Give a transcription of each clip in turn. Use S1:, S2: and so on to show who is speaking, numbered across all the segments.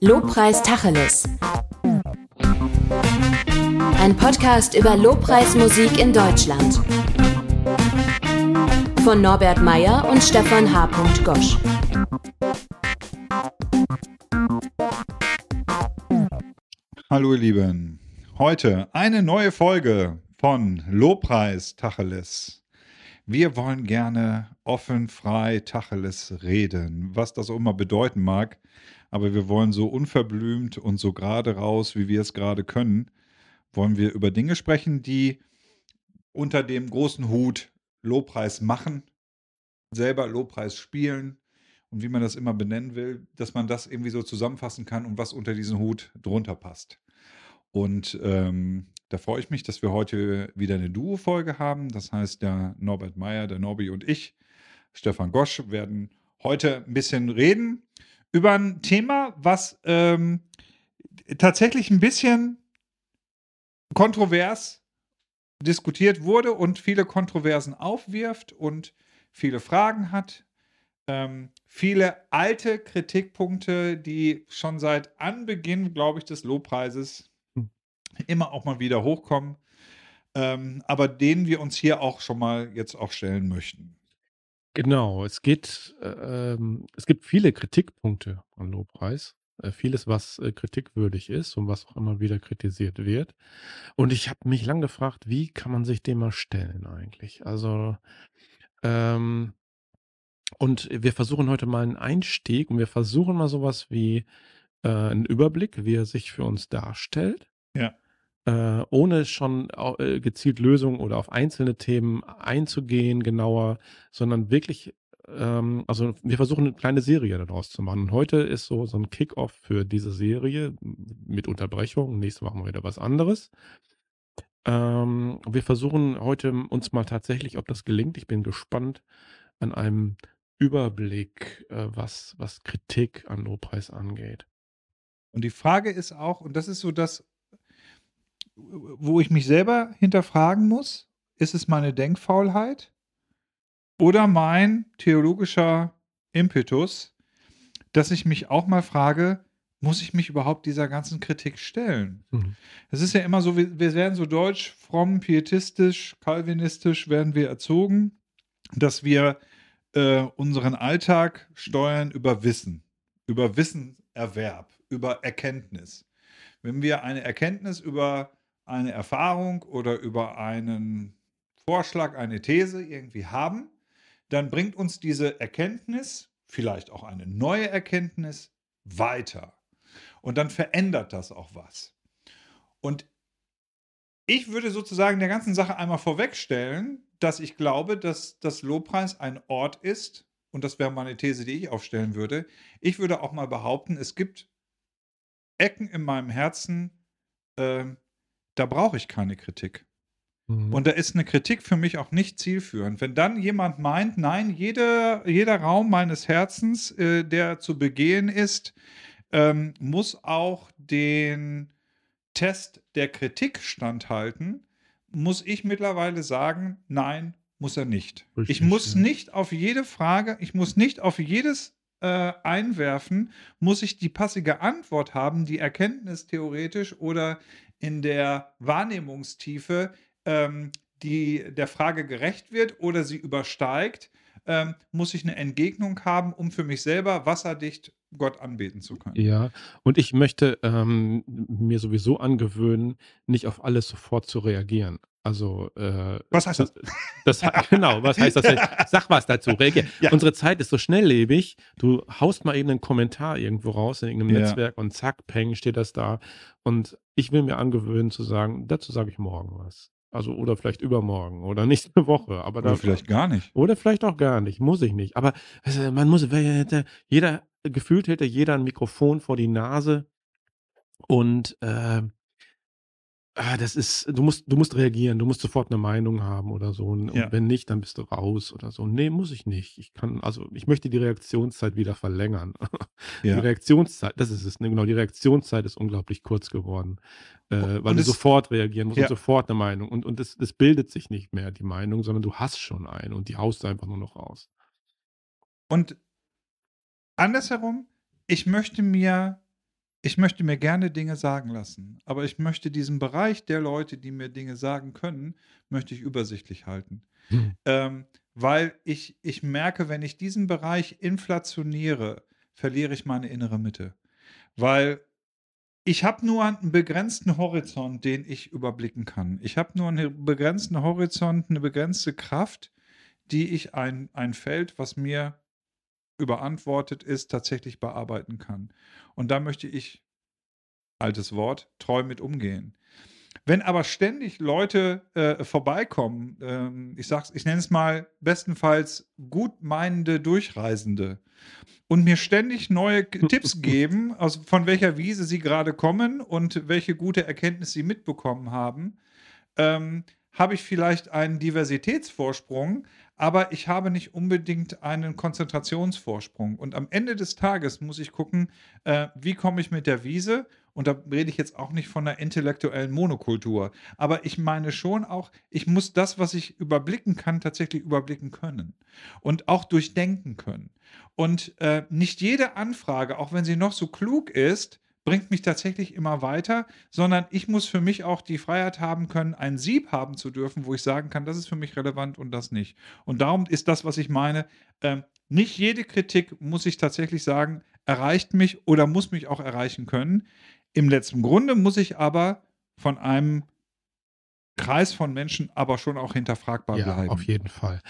S1: Lobpreis Tacheles. Ein Podcast über Lobpreismusik in Deutschland. Von Norbert Meyer und Stefan H. Gosch.
S2: Hallo ihr Lieben. Heute eine neue Folge von Lobpreis Tacheles. Wir wollen gerne offen, frei, Tacheles reden, was das auch immer bedeuten mag. Aber wir wollen so unverblümt und so gerade raus, wie wir es gerade können, wollen wir über Dinge sprechen, die unter dem großen Hut Lobpreis machen, selber Lobpreis spielen und wie man das immer benennen will, dass man das irgendwie so zusammenfassen kann und was unter diesen Hut drunter passt. Und ähm, da freue ich mich, dass wir heute wieder eine Duo-Folge haben. Das heißt, der Norbert Meyer, der Norbi und ich, Stefan Gosch, werden heute ein bisschen reden über ein Thema, was ähm, tatsächlich ein bisschen kontrovers diskutiert wurde und viele Kontroversen aufwirft und viele Fragen hat. Ähm, viele alte Kritikpunkte, die schon seit Anbeginn, glaube ich, des Lobpreises immer auch mal wieder hochkommen, ähm, aber denen wir uns hier auch schon mal jetzt auch stellen möchten.
S3: Genau, es geht, äh, ähm, es gibt viele Kritikpunkte an Lobpreis. Äh, vieles, was äh, kritikwürdig ist und was auch immer wieder kritisiert wird. Und ich habe mich lang gefragt, wie kann man sich dem mal stellen eigentlich? Also, ähm, und wir versuchen heute mal einen Einstieg und wir versuchen mal sowas wie äh, einen Überblick, wie er sich für uns darstellt.
S2: Ja
S3: äh, ohne schon äh, gezielt Lösungen oder auf einzelne Themen einzugehen, genauer, sondern wirklich, ähm, also wir versuchen eine kleine Serie daraus zu machen. Und heute ist so, so ein Kick-off für diese Serie mit Unterbrechung. Nächstes machen wir wieder was anderes. Ähm, wir versuchen heute uns mal tatsächlich, ob das gelingt. Ich bin gespannt an einem Überblick, äh, was, was Kritik an Lobpreis angeht.
S2: Und die Frage ist auch, und das ist so das, wo ich mich selber hinterfragen muss, ist es meine Denkfaulheit oder mein theologischer Impetus, dass ich mich auch mal frage, muss ich mich überhaupt dieser ganzen Kritik stellen? Mhm. Es ist ja immer so, wir, wir werden so deutsch, fromm, pietistisch, kalvinistisch werden wir erzogen, dass wir äh, unseren Alltag steuern über Wissen, über Wissenerwerb, über Erkenntnis. Wenn wir eine Erkenntnis über eine Erfahrung oder über einen Vorschlag, eine These irgendwie haben, dann bringt uns diese Erkenntnis, vielleicht auch eine neue Erkenntnis, weiter. Und dann verändert das auch was. Und ich würde sozusagen der ganzen Sache einmal vorwegstellen, dass ich glaube, dass das Lobpreis ein Ort ist, und das wäre meine These, die ich aufstellen würde. Ich würde auch mal behaupten, es gibt Ecken in meinem Herzen, äh, da brauche ich keine Kritik. Mhm. Und da ist eine Kritik für mich auch nicht zielführend. Wenn dann jemand meint, nein, jeder, jeder Raum meines Herzens, äh, der zu begehen ist, ähm, muss auch den Test der Kritik standhalten, muss ich mittlerweile sagen, nein, muss er nicht. Richtig, ich muss ja. nicht auf jede Frage, ich muss nicht auf jedes äh, einwerfen, muss ich die passige Antwort haben, die erkenntnistheoretisch oder in der Wahrnehmungstiefe ähm, die der Frage gerecht wird oder sie übersteigt, ähm, muss ich eine Entgegnung haben, um für mich selber wasserdicht Gott anbeten zu können.
S3: Ja, und ich möchte ähm, mir sowieso angewöhnen, nicht auf alles sofort zu reagieren. Also,
S2: äh, was heißt das?
S3: das? genau, was heißt das? Sag was dazu, reagier. Ja. Unsere Zeit ist so schnelllebig. Du haust mal eben einen Kommentar irgendwo raus in irgendeinem ja. Netzwerk und zack, peng, steht das da. Und ich will mir angewöhnen zu sagen, dazu sage ich morgen was. Also, oder vielleicht übermorgen oder nächste Woche. Aber
S2: oder vielleicht gar nicht.
S3: Oder vielleicht auch gar nicht. Muss ich nicht. Aber also, man muss, jeder, gefühlt hätte jeder ein Mikrofon vor die Nase und äh, Ah, das ist du musst du musst reagieren, du musst sofort eine Meinung haben oder so und Ja. wenn nicht, dann bist du raus oder so. Ne, muss ich nicht. Ich kann also, ich möchte die Reaktionszeit wieder verlängern. Die Reaktionszeit das ist es, ne, genau, die Reaktionszeit ist unglaublich kurz geworden, äh, weil du sofort reagieren musst und sofort eine Meinung und und es es bildet sich nicht mehr die Meinung, sondern du hast schon eine und die haust du einfach nur noch raus.
S2: Und andersherum, ich möchte mir, ich möchte mir gerne Dinge sagen lassen, aber ich möchte diesen Bereich der Leute, die mir Dinge sagen können, möchte ich übersichtlich halten.
S3: Hm.
S2: Ähm, weil ich, ich merke, wenn ich diesen Bereich inflationiere, verliere ich meine innere Mitte. Weil ich habe nur einen begrenzten Horizont, den ich überblicken kann. Ich habe nur einen begrenzten Horizont, eine begrenzte Kraft, die ich ein, ein Feld, was mir überantwortet ist, tatsächlich bearbeiten kann. Und da möchte ich, altes Wort, treu mit umgehen. Wenn aber ständig Leute äh, vorbeikommen, ähm, ich sag's, ich nenne es mal bestenfalls gutmeinende Durchreisende und mir ständig neue Tipps geben, aus, von welcher Wiese sie gerade kommen und welche gute Erkenntnis sie mitbekommen haben, ähm, habe ich vielleicht einen Diversitätsvorsprung, aber ich habe nicht unbedingt einen Konzentrationsvorsprung. Und am Ende des Tages muss ich gucken, äh, wie komme ich mit der Wiese und da rede ich jetzt auch nicht von einer intellektuellen Monokultur. Aber ich meine schon auch, ich muss das, was ich überblicken kann, tatsächlich überblicken können. Und auch durchdenken können. Und äh, nicht jede Anfrage, auch wenn sie noch so klug ist, bringt mich tatsächlich immer weiter, sondern ich muss für mich auch die Freiheit haben können, ein Sieb haben zu dürfen, wo ich sagen kann, das ist für mich relevant und das nicht. Und darum ist das, was ich meine, äh, nicht jede Kritik, muss ich tatsächlich sagen, erreicht mich oder muss mich auch erreichen können. Im letzten Grunde muss ich aber von einem Kreis von Menschen aber schon auch hinterfragbar
S3: Ja,
S2: bleiben.
S3: auf jeden Fall.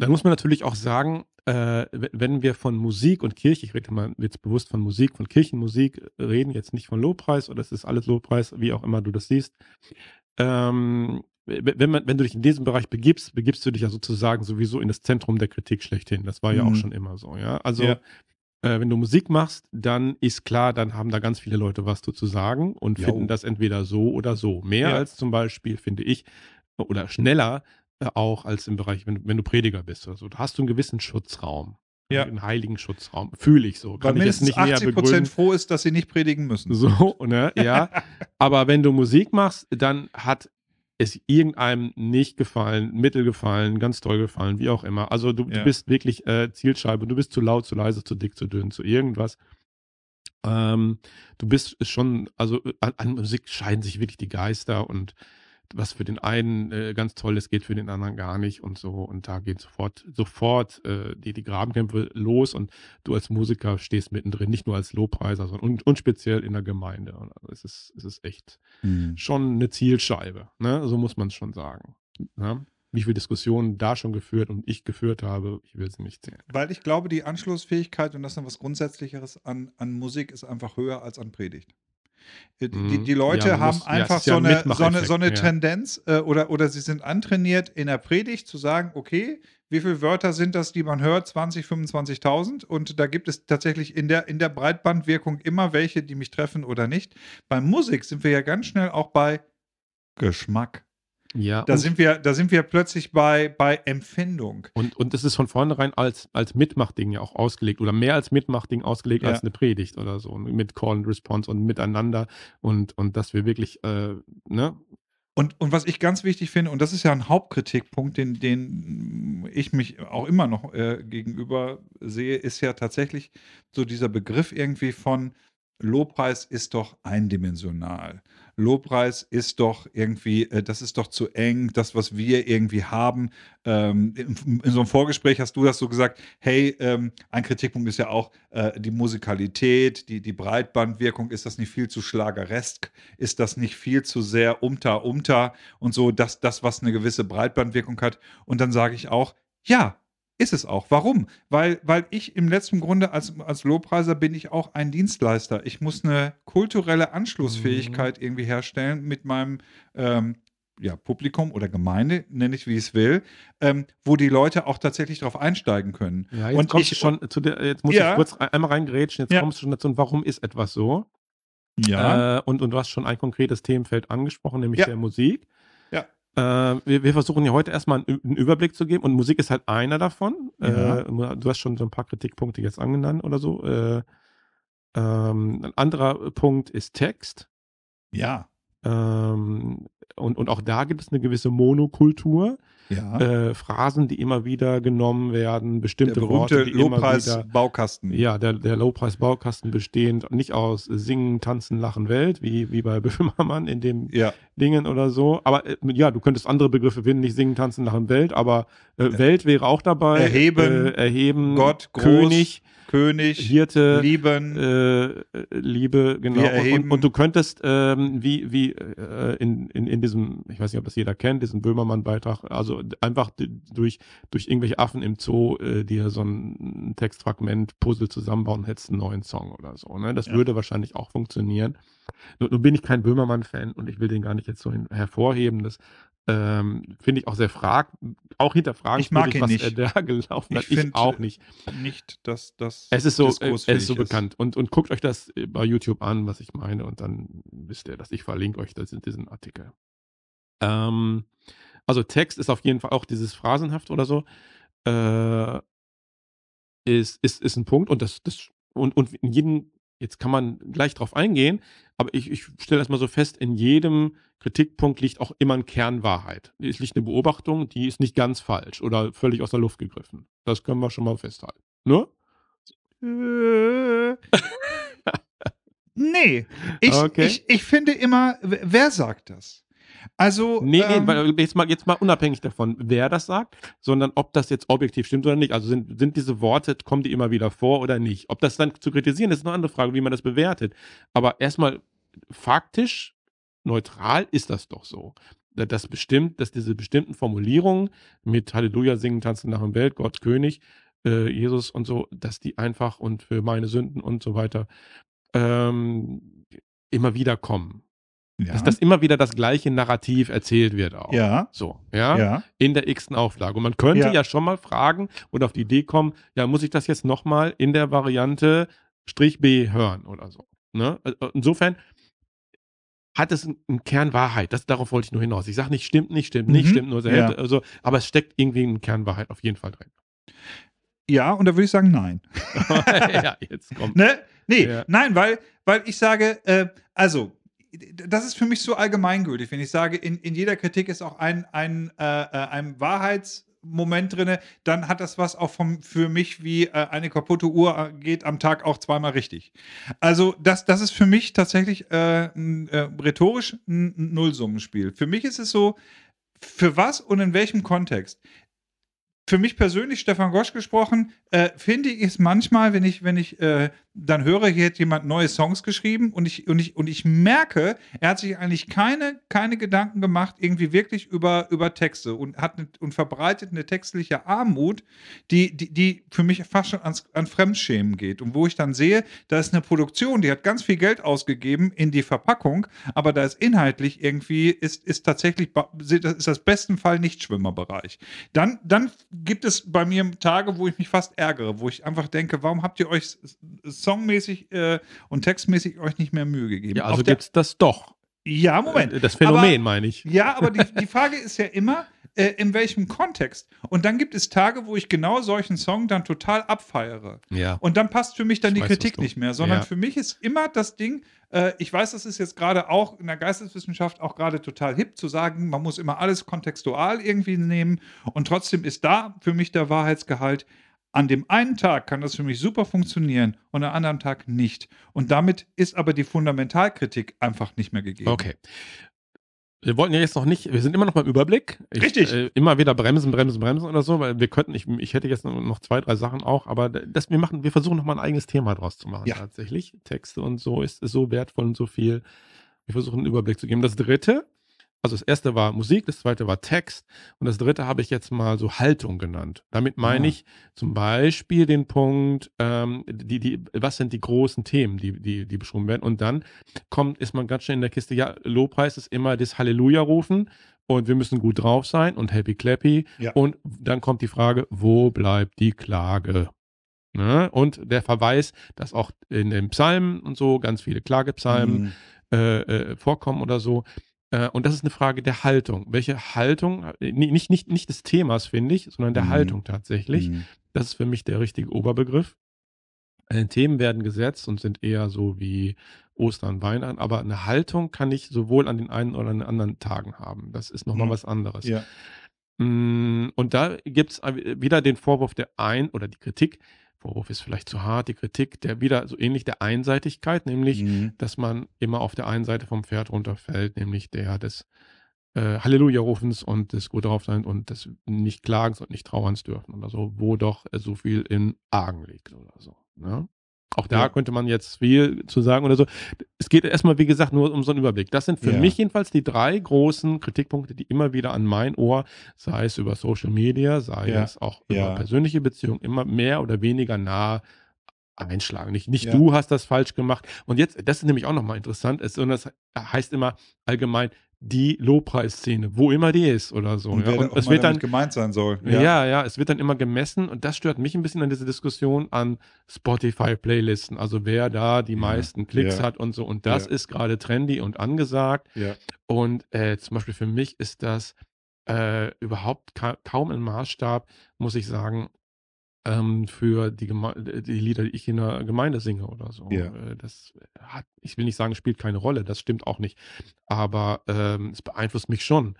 S3: Dann muss man natürlich auch sagen, äh, wenn wir von Musik und Kirche, ich rede mal jetzt bewusst von Musik, von Kirchenmusik reden, jetzt nicht von Lobpreis oder es ist alles Lobpreis, wie auch immer du das siehst. Ähm, wenn, man, wenn du dich in diesem Bereich begibst, begibst du dich ja sozusagen sowieso in das Zentrum der Kritik schlechthin. Das war ja auch
S2: Mhm.
S3: schon immer so, ja. Also
S2: Ja.
S3: äh, wenn du Musik machst, dann ist klar, dann haben da ganz viele Leute was zu sagen und
S2: Jo.
S3: finden das entweder so oder so. Mehr
S2: Ja.
S3: als zum Beispiel, finde ich, oder schneller äh, auch als im Bereich, wenn, wenn du Prediger bist oder so. Da hast du einen gewissen Schutzraum.
S2: Ja.
S3: Einen heiligen Schutzraum. Fühle ich so.
S2: Weil
S3: Kann ich jetzt nicht näher
S2: 80
S3: begründen.
S2: Prozent froh ist, dass sie nicht predigen müssen.
S3: So, ne? Ja. Aber wenn du Musik machst, dann hat es irgendeinem nicht gefallen, mittel gefallen, ganz toll gefallen, wie auch immer. Also du,
S2: Ja.
S3: du bist wirklich äh, Zielscheibe. Du bist zu laut, zu leise, zu dick, zu dünn, zu irgendwas. Ähm, du bist schon, also äh, an, an Musik scheiden sich wirklich die Geister und was für den einen äh, ganz toll ist, geht für den anderen gar nicht und so. Und da geht sofort, sofort äh, die, die Grabenkämpfe los und du als Musiker stehst mittendrin, nicht nur als Lobpreiser, sondern und, und speziell in der Gemeinde. Und also es, ist, es ist echt
S2: Mhm.
S3: schon eine Zielscheibe, ne? So muss man es schon sagen. Ne? Wie viele Diskussionen da schon geführt und ich geführt habe, ich will sie nicht zählen.
S2: Weil ich glaube, die Anschlussfähigkeit, und das ist noch was Grundsätzlicheres an, an Musik, ist einfach höher als an Predigt. Äh, Die,
S3: Mhm.
S2: die Leute
S3: Ja,
S2: haben
S3: muss- ja,
S2: einfach
S3: ja
S2: so,
S3: ein
S2: eine, so eine, so eine
S3: ja.
S2: Tendenz äh, oder, oder sie sind antrainiert in der Predigt zu sagen, okay, wie viele Wörter sind das, die man hört? 20, 25.000 und da gibt es tatsächlich in der, in der Breitbandwirkung immer welche, die mich treffen oder nicht. Bei Musik sind wir ja ganz schnell auch bei Geschmack.
S3: Ja,
S2: Da sind wir, da sind wir plötzlich bei, bei Empfindung.
S3: und, und das ist von vornherein als, als Mitmachding ja auch ausgelegt oder mehr als Mitmachding ausgelegt
S2: Ja.
S3: als eine Predigt oder so. Mit Call and Response und miteinander und, und dass wir wirklich, äh, ne?
S2: Und, und was ich ganz wichtig finde, und das ist ja ein Hauptkritikpunkt, den, den ich mich auch immer noch äh, gegenüber sehe, ist ja tatsächlich so dieser Begriff irgendwie von Lobpreis ist doch eindimensional. Lobpreis ist doch irgendwie, äh, das ist doch zu eng, das, was wir irgendwie haben. Ähm, in, so einem Vorgespräch hast du das so gesagt, hey, ähm, ein Kritikpunkt ist ja auch äh, die Musikalität, die, die Breitbandwirkung, ist das nicht viel zu schlageresk? Ist das nicht viel zu sehr umter, umter und so, das, das, was eine gewisse Breitbandwirkung hat? Und dann sage ich auch, ja, ist es auch. Warum? Weil, weil ich im letzten Grunde als, als Lobpreiser bin ich auch ein Dienstleister. Ich muss eine kulturelle Anschlussfähigkeit irgendwie herstellen mit meinem ähm, ja, Publikum oder Gemeinde, nenne ich wie ich es will, ähm, wo die Leute auch tatsächlich darauf einsteigen können.
S3: Ja, jetzt
S2: Und
S3: kommst
S2: ich-
S3: du schon zu der, jetzt muss
S2: Ja.
S3: ich kurz ein- einmal reingrätschen, jetzt
S2: Ja.
S3: kommst du schon dazu, und warum ist etwas so?
S2: Ja.
S3: Äh, und, und du hast schon ein konkretes Themenfeld angesprochen, nämlich der Musik. Äh, wir, wir versuchen ja heute erstmal einen, einen Überblick zu geben und Musik ist halt einer davon.
S2: Ja.
S3: Äh, du hast schon so ein paar Kritikpunkte jetzt angenannt oder so. Äh, ähm, ein anderer Punkt ist Text.
S2: ja.
S3: Ähm, und, und auch da gibt es eine gewisse Monokultur.
S2: Ja.
S3: äh, Phrasen, die immer wieder genommen werden,
S2: der
S3: bestimmte
S2: berühmte
S3: Worte, wieder
S2: Lobpreis-Baukasten.
S3: ja, der, der Lowpreis-Baukasten bestehend nicht aus Singen, Tanzen, Lachen, Welt, wie, wie bei Böhmermann in dem
S2: Ja.
S3: Dingen oder so. Aber äh, ja, du könntest andere Begriffe finden, nicht Singen, Tanzen, Lachen, Welt, aber äh, Welt wäre auch dabei.
S2: Erheben,
S3: äh, erheben,
S2: Gott, groß,
S3: König,
S2: König,
S3: Hirte,
S2: lieben.
S3: äh, Liebe, genau. Und, und, du könntest, ähm, wie, wie äh, in, in, in diesem, ich weiß nicht, ob das jeder kennt, diesen Böhmermann-Beitrag, also einfach durch, durch irgendwelche Affen im Zoo äh, dir so ein Textfragment, Puzzle zusammenbauen, hättest einen neuen Song oder so. Ne? Das
S2: Ja.
S3: würde wahrscheinlich auch funktionieren. Nur, nur bin ich kein Böhmermann-Fan und ich will den gar nicht jetzt so hervorheben. Das ähm, finde ich auch sehr frag, auch hinterfragen,
S2: Ich mag ihn
S3: was
S2: nicht.
S3: er da gelaufen hat.
S2: Ich
S3: Ich, auch nicht.
S2: nicht, dass das
S3: Es ist so, äh, es
S2: diskursfähig
S3: ist so bekannt. Und, und guckt euch das äh, bei YouTube an, was ich meine, und dann wisst ihr, dass ich verlinke euch das in diesen Artikel. Ähm, also Text ist auf jeden Fall auch dieses Phrasenhaft oder so. Äh, ist, ist, ist ein Punkt und das, das und, und in jedem, jetzt kann man gleich drauf eingehen, aber ich, ich stelle das mal so fest, in jedem Kritikpunkt liegt auch immer ein Kern Wahrheit. Es liegt eine Beobachtung, die ist nicht ganz falsch oder völlig aus der Luft gegriffen. Das können wir schon mal festhalten. Ne?
S2: Äh, nee, ich,
S3: Okay.
S2: ich, ich finde immer, wer sagt das? Also,
S3: Nee,
S2: ähm,
S3: nee, weil jetzt mal, jetzt mal unabhängig davon, wer das sagt, sondern ob das jetzt objektiv stimmt oder nicht. Also sind, sind diese Worte, kommen die immer wieder vor oder nicht? Ob das dann zu kritisieren ist, ist eine andere Frage, wie man das bewertet. Aber erstmal faktisch, neutral ist das doch so. Da- Das bestimmt, dass diese bestimmten Formulierungen mit Halleluja singen, tanzen nach dem Welt, Gott König, äh, Jesus und so, dass die einfach und für meine Sünden und so weiter ähm, immer wieder kommen.
S2: Ja,
S3: Dass das immer wieder das gleiche Narrativ erzählt wird auch.
S2: ja,
S3: So, ja,
S2: ja,
S3: in der x-ten Auflage. Und man könnte
S2: Ja.
S3: ja. schon mal fragen oder auf die Idee kommen, ja, muss ich das jetzt nochmal in der Variante Strich B hören oder so. Ne? Also Insofern hat es einen Kern Wahrheit. Das, darauf wollte ich nur hinaus. Ich sage nicht, stimmt nicht, stimmt nicht,
S2: Mhm.
S3: stimmt nur sehr.
S2: Ja.
S3: Also, aber es steckt irgendwie ein Kern Wahrheit auf jeden Fall drin.
S2: ja, und da würde ich sagen, nein.
S3: ja, jetzt kommt.
S2: Ne? Nee,
S3: Ja.
S2: nein, weil, weil ich sage, äh, also, das ist für mich so allgemeingültig, wenn ich sage, in, in jeder Kritik ist auch ein, ein, äh, äh, ein Wahrheitsmoment drin, dann hat das was auch vom, für mich wie äh, eine kaputte Uhr geht am Tag auch zweimal richtig. Also, das, das ist für mich tatsächlich äh, äh, rhetorisch ein Nullsummenspiel. Für mich ist es so, für was und in welchem Kontext? Für mich persönlich, Stefan Gosch gesprochen, äh, finde ich es manchmal, wenn ich, wenn ich äh, dann höre, hier hat jemand neue Songs geschrieben und ich, und ich, und ich merke, er hat sich eigentlich keine, keine Gedanken gemacht, irgendwie wirklich über, über Texte und hat ne, und verbreitet eine textliche Armut, die, die, die für mich fast schon ans, an Fremdschämen geht. Und wo ich dann sehe, da ist eine Produktion, die hat ganz viel Geld ausgegeben in die Verpackung, aber da ist inhaltlich irgendwie, ist, ist tatsächlich, ist das besten Fall nicht Schwimmerbereich. Dann, dann gibt es bei mir Tage, wo ich mich fast ärgere, wo ich einfach denke, warum habt ihr euch songmäßig äh, und textmäßig euch nicht mehr Mühe gegeben?
S3: Ja, also gibt es das doch.
S2: ja, Moment.
S3: Äh, Das Phänomen, meine ich.
S2: Ja, aber die, die Frage ist ja immer, äh, in welchem Kontext. Und dann gibt es Tage, wo ich genau solchen Song dann total abfeiere.
S3: Ja.
S2: Und dann passt für mich dann
S3: Ich
S2: die
S3: weiß,
S2: Kritik nicht mehr, sondern
S3: Ja.
S2: für mich ist immer das Ding, äh, ich weiß, das ist jetzt gerade auch in der Geisteswissenschaft auch gerade total hip zu sagen, man muss immer alles kontextual irgendwie nehmen und trotzdem ist da für mich der Wahrheitsgehalt. An dem einen Tag kann das für mich super funktionieren und am anderen Tag nicht. Und damit ist aber die Fundamentalkritik einfach nicht mehr gegeben.
S3: Okay. Wir wollten ja jetzt noch nicht, wir sind immer noch beim Überblick. Ich,
S2: Richtig.
S3: Äh, immer wieder bremsen, bremsen, bremsen oder so, weil wir könnten, ich, ich hätte jetzt noch zwei, drei Sachen auch, aber das, wir machen, wir versuchen nochmal ein eigenes Thema draus zu machen,
S2: Ja.
S3: tatsächlich. Texte und so ist, ist so wertvoll und so viel. Wir versuchen einen Überblick zu geben. Das dritte, also das erste war Musik, das zweite war Text und das dritte habe ich jetzt mal so Haltung genannt. Damit meine
S2: Ah.
S3: ich zum Beispiel den Punkt, ähm, die, die, was sind die großen Themen, die, die, die beschrieben werden und dann kommt, ist man ganz schnell in der Kiste, ja, Lobpreis ist immer das Halleluja rufen und wir müssen gut drauf sein und happy clappy.
S2: Ja.
S3: Und dann kommt die Frage, wo bleibt die Klage? Ne? Und der Verweis, dass auch in den Psalmen und so ganz viele Klagepsalmen
S2: Mhm.
S3: äh, äh, vorkommen oder so. Äh, und das ist eine Frage der Haltung. Welche Haltung, äh, nicht, nicht, nicht des Themas, finde ich, sondern der
S2: Mhm.
S3: Haltung tatsächlich.
S2: Mhm.
S3: Das ist für mich der richtige Oberbegriff. Äh, Themen werden gesetzt und sind eher so wie Ostern, Weihnachten, aber eine Haltung kann ich sowohl an den einen oder an den anderen Tagen haben. Das ist nochmal
S2: Mhm.
S3: was anderes.
S2: Ja.
S3: Mm, Und da gibt es wieder den Vorwurf der Ein- oder die Kritik, Vorwurf ist vielleicht zu hart, die Kritik der wieder so ähnlich der Einseitigkeit, nämlich,
S2: Mhm.
S3: dass man immer auf der einen Seite vom Pferd runterfällt, nämlich der des äh, Halleluja-Rufens und des Gut drauf sein und des nicht Klagens und nicht Trauerns dürfen oder so, wo doch äh, so viel in Argen liegt oder so. Ne? Auch da
S2: Ja.
S3: könnte man jetzt viel zu sagen oder so. Es geht erstmal, wie gesagt, nur um so einen Überblick. Das sind für
S2: Ja.
S3: mich jedenfalls die drei großen Kritikpunkte, die immer wieder an mein Ohr, sei es über Social Media, sei
S2: Ja.
S3: es auch über persönliche Beziehungen, immer mehr oder weniger nah einschlagen. Nicht, nicht du hast das falsch gemacht. Und jetzt, das ist nämlich auch nochmal interessant, es, sondern das heißt immer allgemein die Lobpreisszene, wo immer die ist oder so.
S2: Und
S3: ja. Und es wird dann,
S2: gemeint sein soll.
S3: ja. ja, es wird dann immer gemessen und das stört mich ein bisschen an dieser Diskussion an Spotify-Playlisten. Also wer da die
S2: Ja,
S3: meisten Klicks
S2: ja.
S3: hat und so. Und das
S2: Ja.
S3: ist gerade trendy und angesagt.
S2: ja.
S3: Und äh, zum Beispiel für mich ist das äh, überhaupt ka kaum ein Maßstab, muss ich sagen, ähm, für die, Geme die Lieder, die ich in der Gemeinde singe oder so.
S2: Ja.
S3: Äh, das hat, ich will nicht sagen, spielt keine Rolle, das stimmt auch nicht. Aber ähm, es beeinflusst mich schon.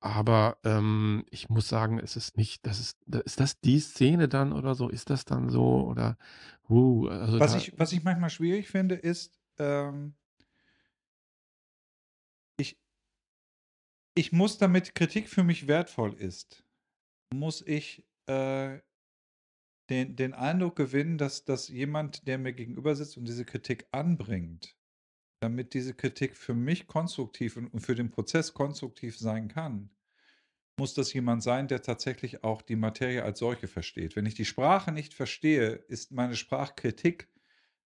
S3: Aber ähm, ich muss sagen, es ist nicht, das ist, ist das die Szene dann oder so? Ist das dann so? Oder uh, also
S2: Was ich, was ich manchmal schwierig finde, ist, ähm, ich, ich muss, damit Kritik für mich wertvoll ist, muss ich äh, den, den Eindruck gewinnen, dass, dass jemand, der mir gegenüber sitzt und diese Kritik anbringt, damit diese Kritik für mich konstruktiv und, für den Prozess konstruktiv sein kann, muss das jemand sein, der tatsächlich auch die Materie als solche versteht. Wenn ich die Sprache nicht verstehe, ist meine Sprachkritik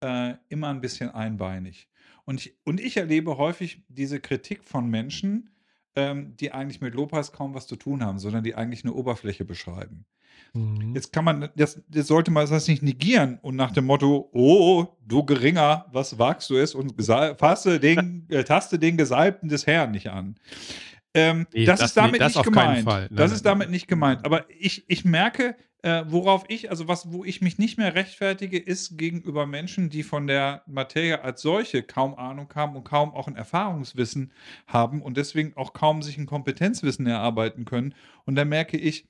S2: äh, immer ein bisschen einbeinig. Und ich, und ich erlebe häufig diese Kritik von Menschen, ähm, die eigentlich mit Lobpreis kaum was zu tun haben, sondern die eigentlich eine Oberfläche beschreiben.
S3: Mhm.
S2: Jetzt kann man, das, das sollte man das nicht negieren und nach dem Motto, oh, du Geringer, was wagst du es und fasse den, äh, taste den Gesalbten des Herrn nicht an. Ähm,
S3: Nee,
S2: das,
S3: das
S2: ist damit
S3: nicht, das
S2: nicht gemeint.
S3: Nein,
S2: das
S3: nein,
S2: ist damit
S3: nein.
S2: nicht gemeint. Aber ich, ich merke, äh, worauf ich, also was, wo ich mich nicht mehr rechtfertige, ist gegenüber Menschen, die von der Materie als solche kaum Ahnung haben und kaum auch ein Erfahrungswissen haben und deswegen auch kaum sich ein Kompetenzwissen erarbeiten können. Und da merke ich,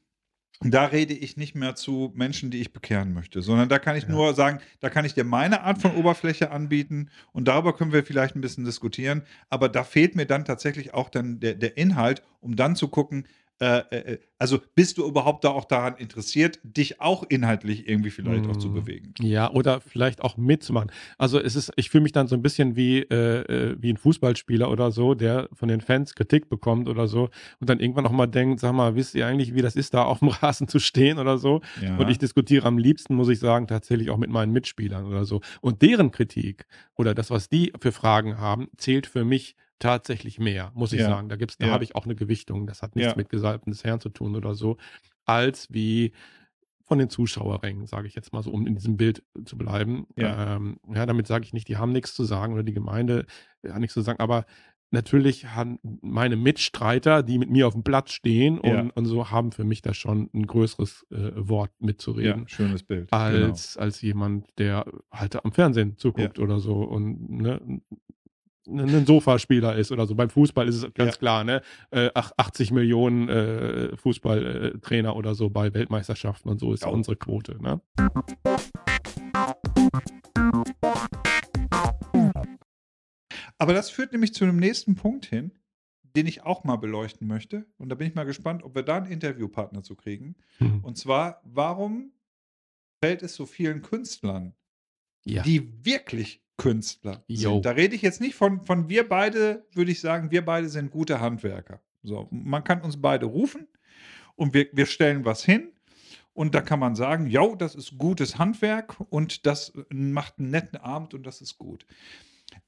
S2: da rede ich nicht mehr zu Menschen, die ich bekehren möchte, sondern da kann ich
S3: Ja.
S2: nur sagen, da kann ich dir meine Art von Oberfläche anbieten und darüber können wir vielleicht ein bisschen diskutieren, aber da fehlt mir dann tatsächlich auch dann der, der Inhalt, um dann zu gucken, äh, äh, also bist du überhaupt da auch daran interessiert, dich auch inhaltlich irgendwie vielleicht auch zu
S3: Mhm.
S2: bewegen?
S3: Ja, oder vielleicht auch mitzumachen. Also es ist, ich fühle mich dann so ein bisschen wie, äh, äh, wie ein Fußballspieler oder so, der von den Fans Kritik bekommt oder so und dann irgendwann auch mal denkt, sag mal, wisst ihr eigentlich, wie das ist, da auf dem Rasen zu stehen oder so?
S2: Ja.
S3: Und ich diskutiere am liebsten, muss ich sagen, tatsächlich auch mit meinen Mitspielern oder so. Und deren Kritik oder das, was die für Fragen haben, zählt für mich tatsächlich mehr, muss ich
S2: Ja.
S3: sagen. Da gibt's, da
S2: Ja.
S3: habe ich auch eine Gewichtung. Das hat nichts
S2: Ja.
S3: mit Gesalbten des Herrn zu tun oder so, als wie von den Zuschauerrängen, sage ich jetzt mal so, um in diesem Bild zu bleiben.
S2: Ja.
S3: Ähm, ja, damit sage ich nicht, die haben nichts zu sagen oder die Gemeinde äh, hat nichts zu sagen, aber natürlich haben meine Mitstreiter, die mit mir auf dem Platz stehen und,
S2: Ja.
S3: und so, haben für mich da schon ein größeres äh, Wort
S2: ja,
S3: mitzureden.
S2: schönes Bild. Genau.
S3: Als, als jemand, der halt am Fernsehen zuguckt oder so und ne, ein Sofaspieler ist oder so. Beim Fußball ist es ganz
S2: Ja.
S3: klar, ne? Äh, ach- 80 Millionen äh, Fußballtrainer oder so bei Weltmeisterschaften und so ist
S2: Ja.
S3: unsere Quote, ne?
S2: Aber das führt nämlich zu einem nächsten Punkt hin, den ich auch mal beleuchten möchte. Und da bin ich mal gespannt, ob wir da einen Interviewpartner zu kriegen.
S3: Mhm.
S2: Und zwar, warum fällt es so vielen Künstlern,
S3: Ja.
S2: die wirklich Künstler sind? Da rede ich jetzt nicht von, von wir beide, würde ich sagen, wir beide sind gute Handwerker. So, man kann uns beide rufen und wir, wir stellen was hin. Und da kann man sagen, jo, das ist gutes Handwerk und das macht einen netten Abend und das ist gut.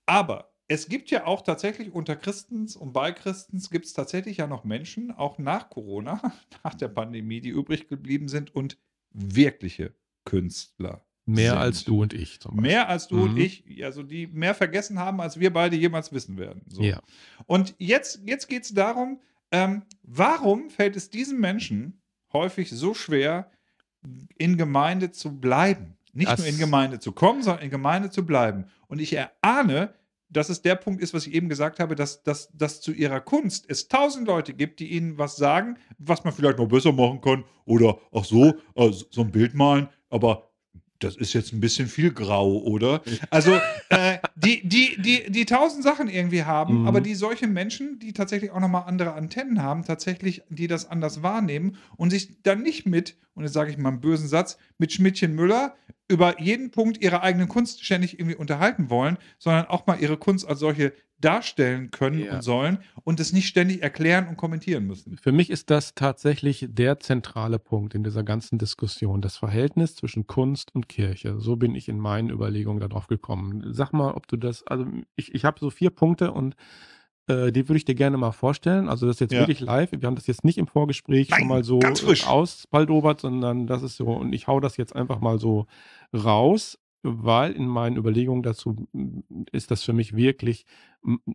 S2: Aber es gibt ja auch tatsächlich unter Christens und bei Christens gibt es tatsächlich ja noch Menschen, auch nach Corona, nach der Pandemie, die übrig geblieben sind und wirkliche Künstler.
S3: Mehr
S2: sind.
S3: als du und ich zum Beispiel.
S2: Mehr als du und
S3: Mhm.
S2: ich, also die mehr vergessen haben, als wir beide jemals wissen werden. So.
S3: Ja.
S2: Und jetzt, jetzt geht es darum, ähm, warum fällt es diesen Menschen häufig so schwer, in Gemeinde zu bleiben? Nicht
S3: Das-
S2: nur in Gemeinde zu kommen, sondern in Gemeinde zu bleiben. Und ich erahne, dass es der Punkt ist, was ich eben gesagt habe, dass, dass, dass zu ihrer Kunst es tausend Leute gibt, die ihnen was sagen, was man vielleicht noch besser machen kann oder auch so, äh, so ein Bild malen, aber das ist jetzt ein bisschen viel grau, oder? Also, äh, die, die, die, die tausend Sachen irgendwie haben,
S3: Mhm.
S2: aber die solche Menschen, die tatsächlich auch nochmal andere Antennen haben, tatsächlich, die das anders wahrnehmen und sich dann nicht mit, und jetzt sage ich mal einen bösen Satz, mit Schmidtchen Müller über jeden Punkt ihrer eigenen Kunst ständig irgendwie unterhalten wollen, sondern auch mal ihre Kunst als solche darstellen können
S3: Ja.
S2: und sollen und es nicht ständig erklären und kommentieren müssen.
S3: Für mich ist das tatsächlich der zentrale Punkt in dieser ganzen Diskussion, das Verhältnis zwischen Kunst und Kirche. So bin ich in meinen Überlegungen darauf gekommen. Sag mal, ob du das, also ich, ich habe so vier Punkte und äh, die würde ich dir gerne mal vorstellen. Also das ist jetzt
S2: Ja.
S3: wirklich live. Wir haben das jetzt nicht im Vorgespräch
S2: Nein,
S3: schon mal so
S2: frisch.
S3: ausbaldobert, sondern das ist so, und ich hau das jetzt einfach mal so raus, weil in meinen Überlegungen dazu mm, ist das für mich wirklich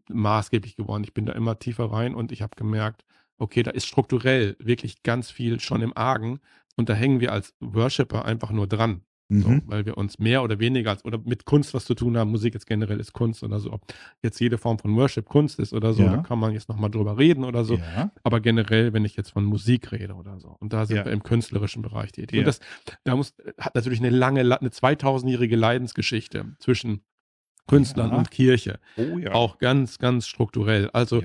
S3: maßgeblich geworden. Ich bin da immer tiefer rein und ich habe gemerkt, okay, da ist strukturell wirklich ganz viel schon im Argen und da hängen wir als Worshipper einfach nur dran. So,
S2: Mhm.
S3: weil wir uns mehr oder weniger als, oder mit Kunst was zu tun haben. Musik jetzt generell ist Kunst oder so. Ob jetzt jede Form von Worship Kunst ist oder so,
S2: Ja.
S3: da kann man jetzt nochmal drüber reden oder so.
S2: Ja.
S3: Aber generell, wenn ich jetzt von Musik rede oder so. Und da sind
S2: Ja.
S3: wir im künstlerischen Bereich tätig.
S2: Ja.
S3: Und das da muss, hat natürlich eine lange, eine 2000-jährige Leidensgeschichte zwischen Künstlern
S2: Ja.
S3: und Kirche.
S2: Oh ja.
S3: Auch ganz, ganz strukturell. Also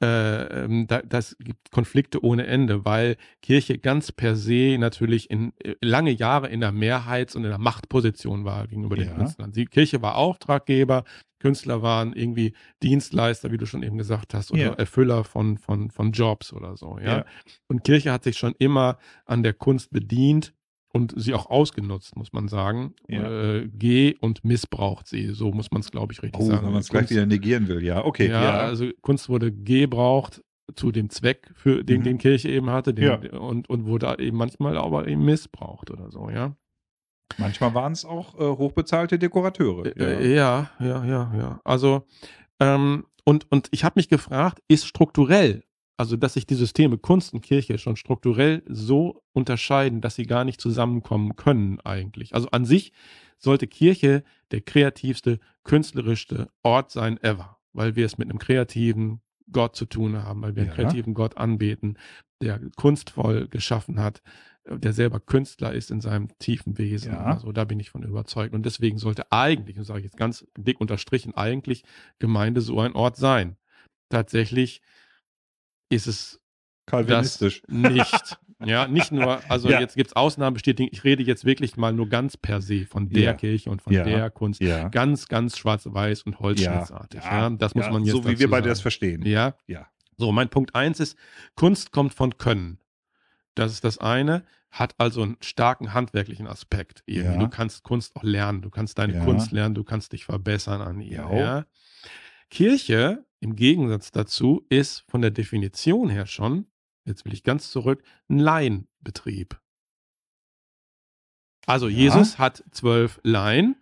S3: äh, ähm, da, das gibt Konflikte ohne Ende, weil Kirche ganz per se natürlich in äh, lange Jahre in der Mehrheits- und in der Machtposition war gegenüber den
S2: Ja.
S3: Künstlern. Die Kirche war Auftraggeber, Künstler waren irgendwie Dienstleister, wie du schon eben gesagt hast, oder
S2: Ja.
S3: Erfüller von, von, von Jobs oder so. Ja?
S2: Ja.
S3: Und Kirche hat sich schon immer an der Kunst bedient und sie auch ausgenutzt, muss man sagen.
S2: Ja.
S3: Äh, geh- und missbraucht sie, so muss man es, glaube ich, richtig
S2: Oh,
S3: sagen.
S2: wenn man es gleich wieder negieren will, ja. Okay,
S3: ja,
S2: ja.
S3: also Kunst wurde gebraucht zu dem Zweck, für den,
S2: Mhm.
S3: den Kirche eben hatte, den,
S2: Ja.
S3: und, und wurde eben manchmal aber eben missbraucht oder so, ja.
S2: Manchmal waren es auch äh, hochbezahlte Dekorateure.
S3: Äh, ja, ja, ja, ja. Also, ähm, und, und ich habe mich gefragt, ist strukturell, also dass sich die Systeme Kunst und Kirche schon strukturell so unterscheiden, dass sie gar nicht zusammenkommen können eigentlich. Also an sich sollte Kirche der kreativste, künstlerischste Ort sein ever, weil wir es mit einem kreativen Gott zu tun haben, weil wir einen
S2: Ja.
S3: kreativen Gott anbeten, der kunstvoll geschaffen hat, äh, der selber Künstler ist in seinem tiefen Wesen.
S2: Ja.
S3: Also da bin ich von überzeugt. Und deswegen sollte eigentlich, und sage ich jetzt ganz dick unterstrichen, eigentlich Gemeinde so ein Ort sein. Tatsächlich ist es
S2: Calvinistisch.
S3: das nicht. ja, nicht nur, also
S2: Ja.
S3: jetzt gibt es Ausnahmen bestätigen. Ich rede jetzt wirklich mal nur ganz per se von der
S2: Ja.
S3: Kirche und von
S2: Ja.
S3: der Kunst. Ganz, ganz schwarz-weiß und holzschnittartig. Das muss man jetzt
S2: So wie wir beide das verstehen.
S3: Ja.
S2: Ja.
S3: So, mein Punkt eins ist, Kunst kommt von Können. Das ist das eine, hat also einen starken handwerklichen Aspekt. Du kannst Kunst auch lernen, du kannst deine. Kunst lernen, du kannst dich verbessern an ihr. Kirche, im Gegensatz dazu, ist von der Definition her schon, jetzt will ich ganz zurück, ein Laienbetrieb. Also
S2: Ja.
S3: Jesus hat zwölf Laien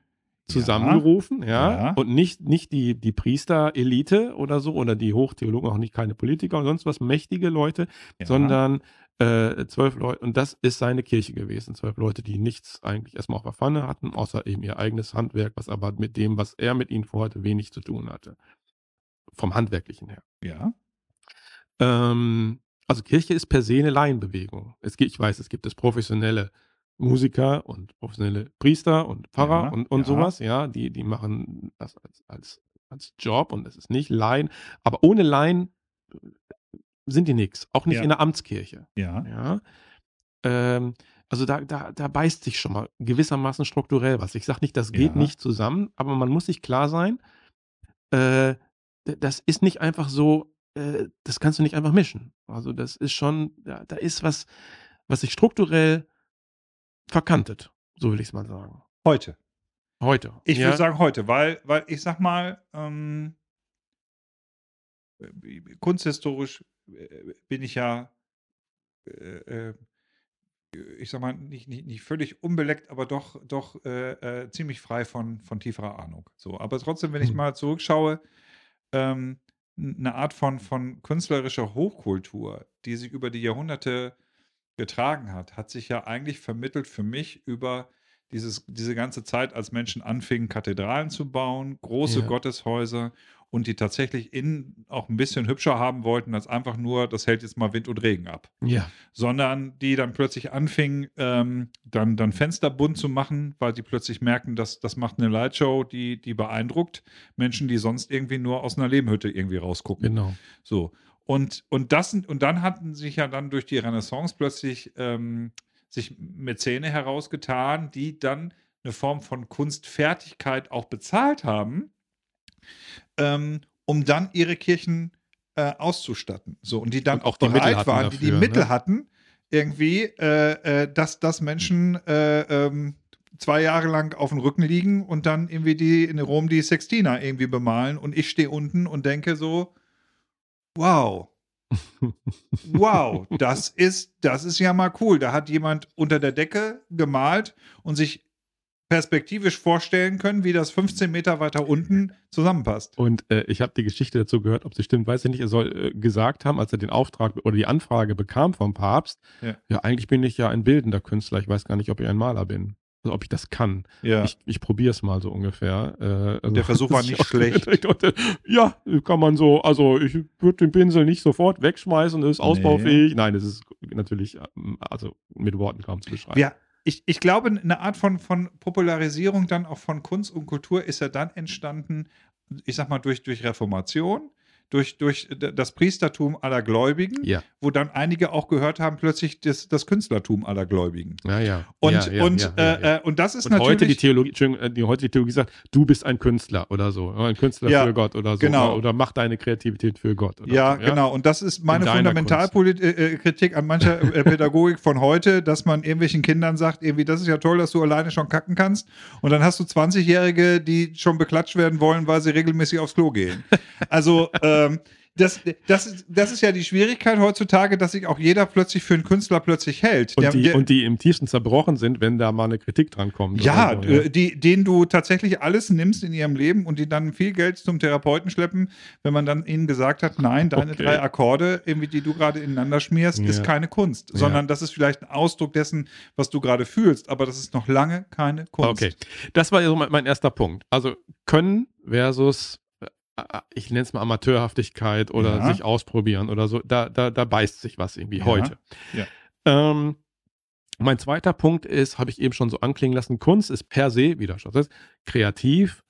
S3: zusammengerufen, ja,
S2: Ja.
S3: und nicht, nicht die, die Priesterelite oder so oder die Hochtheologen, auch nicht keine Politiker und sonst was, mächtige Leute,
S2: Ja.
S3: sondern äh, zwölf Leute, und das ist seine Kirche gewesen. Zwölf Leute, die nichts eigentlich erstmal auf der Pfanne hatten, außer eben ihr eigenes Handwerk, was aber mit dem, was er mit ihnen vorhatte, wenig zu tun hatte. Vom Handwerklichen her.
S2: Ja.
S3: Ähm, also Kirche ist per se eine Laienbewegung. Es gibt, ich weiß, es gibt es professionelle Musiker und professionelle Priester und Pfarrer
S2: Ja,
S3: und, und
S2: ja.
S3: sowas, ja, die, die machen das als, als, als Job und es ist nicht Laien. Aber ohne Laien äh, sind die nichts. Auch nicht
S2: Ja.
S3: in der Amtskirche.
S2: Ja.
S3: Ja. Ähm, also da, da, da beißt sich schon mal gewissermaßen strukturell was. Ich sage nicht, das geht nicht zusammen, aber man muss sich klar sein, äh, das ist nicht einfach so, äh, das kannst du nicht einfach mischen. Also das ist schon, da, da ist was, was sich strukturell verkantet, so will ich es mal sagen.
S2: Heute.
S3: Heute.
S2: Ich
S3: ja,
S2: würde sagen heute, weil, weil ich sag mal, ähm, kunsthistorisch äh, bin ich ja, äh, äh, ich sag mal, nicht, nicht, nicht völlig unbeleckt, aber doch, doch äh, äh, ziemlich frei von, von tieferer Ahnung. So, aber trotzdem, wenn ich
S3: Hm.
S2: mal zurückschaue, ähm, eine Art von, von künstlerischer Hochkultur, die sich über die Jahrhunderte getragen hat, hat sich ja eigentlich vermittelt für mich über dieses, diese ganze Zeit, als Menschen anfingen, Kathedralen zu bauen, große
S3: Ja.
S2: Gotteshäuser und die tatsächlich innen auch ein bisschen hübscher haben wollten, als einfach nur, das hält jetzt mal Wind und Regen ab
S3: Ja.
S2: sondern die dann plötzlich anfingen, ähm, dann, dann Fenster bunt zu machen, weil die plötzlich merken, dass das macht eine Lightshow, die, die beeindruckt Menschen, die sonst irgendwie nur aus einer Lehmhütte irgendwie rausgucken.
S3: Genau.
S2: So. Und, und, das, und dann hatten sich ja dann durch die Renaissance plötzlich ähm, sich Mäzene herausgetan, die dann eine Form von Kunstfertigkeit auch bezahlt haben, ähm, um dann ihre Kirchen äh, auszustatten. So, und die dann
S3: Und
S2: auch
S3: die Mittel
S2: bereit
S3: hatten
S2: waren, die die
S3: dafür,
S2: Mittel
S3: ne?
S2: hatten, irgendwie, äh, äh, dass, dass Menschen äh, ähm, zwei Jahre lang auf dem Rücken liegen und dann irgendwie die in Rom die Sextina irgendwie bemalen und ich stehe unten und denke so, wow. Wow, das ist, das ist ja mal cool. Da hat jemand unter der Decke gemalt und sich perspektivisch vorstellen können, wie das 15 Meter weiter unten zusammenpasst.
S3: Und äh, ich habe die Geschichte dazu gehört, ob sie stimmt, weiß ich nicht. Er soll äh, gesagt haben, als er den Auftrag oder die Anfrage bekam vom Papst,
S2: Ja.
S3: ja, eigentlich bin ich ja ein bildender Künstler. Ich weiß gar nicht, ob ich ein Maler bin. Also ob ich das kann.
S2: Ja.
S3: Ich, ich probiere es mal so ungefähr. Äh, also,
S2: der Versuch war nicht schlecht.
S3: Ja, kann man so, also ich würde den Pinsel nicht sofort wegschmeißen, das ist ausbaufähig. Nein, das ist natürlich, ähm, also mit Worten kaum zu beschreiben.
S2: Ja, ich, ich glaube, eine Art von, von Popularisierung dann auch von Kunst und Kultur ist ja dann entstanden, ich sag mal, durch, durch Reformation, durch, durch das Priestertum aller Gläubigen,
S3: Ja,
S2: wo dann einige auch gehört haben, plötzlich das, das Künstlertum aller Gläubigen.
S3: ja, ja.
S2: Und,
S3: ja, ja,
S2: und, äh. Äh, und das ist
S3: Und
S2: natürlich.
S3: heute die Theologie, äh, die heute die Theologie sagt, du bist ein Künstler oder so, ein Künstler für Gott oder so,
S2: genau.
S3: oder, oder mach deine Kreativität für Gott.
S2: Ja,
S3: so,
S2: genau. Und das ist meine Fundamentalkritik an mancher äh, Pädagogik von heute, dass man irgendwelchen Kindern sagt, irgendwie, das ist ja toll, dass du alleine schon kacken kannst. Und dann hast du 20-Jährige, die schon beklatscht werden wollen, weil sie regelmäßig aufs Klo gehen. Also, ähm, das, das, ist, das ist ja die Schwierigkeit heutzutage, dass sich auch jeder plötzlich für einen Künstler plötzlich hält.
S3: Und,
S2: Der-
S3: die,
S2: der-
S3: und die im tiefsten zerbrochen sind, wenn da mal eine Kritik dran kommt.
S2: Ja,
S3: so,
S2: äh, die, denen du tatsächlich alles nimmst in ihrem Leben und die dann viel Geld zum Therapeuten schleppen, wenn man dann ihnen gesagt hat, nein, deine
S3: Okay.
S2: drei Akkorde, irgendwie, die du gerade ineinander schmierst, ist
S3: Ja.
S2: keine Kunst,
S3: Ja.
S2: sondern das ist vielleicht ein Ausdruck dessen, was du gerade fühlst, aber das ist noch lange keine Kunst.
S3: Okay, das war so mein, erster Punkt. Also Können versus, ich nenne es mal Amateurhaftigkeit oder
S2: Ja.
S3: sich ausprobieren oder so. Da, da, da beißt sich was irgendwie
S2: Ja.
S3: heute.
S2: Ja.
S3: Ähm, mein zweiter Punkt ist, habe ich eben schon so anklingen lassen, Kunst ist per se, wieder schon, das heißt, kreativ,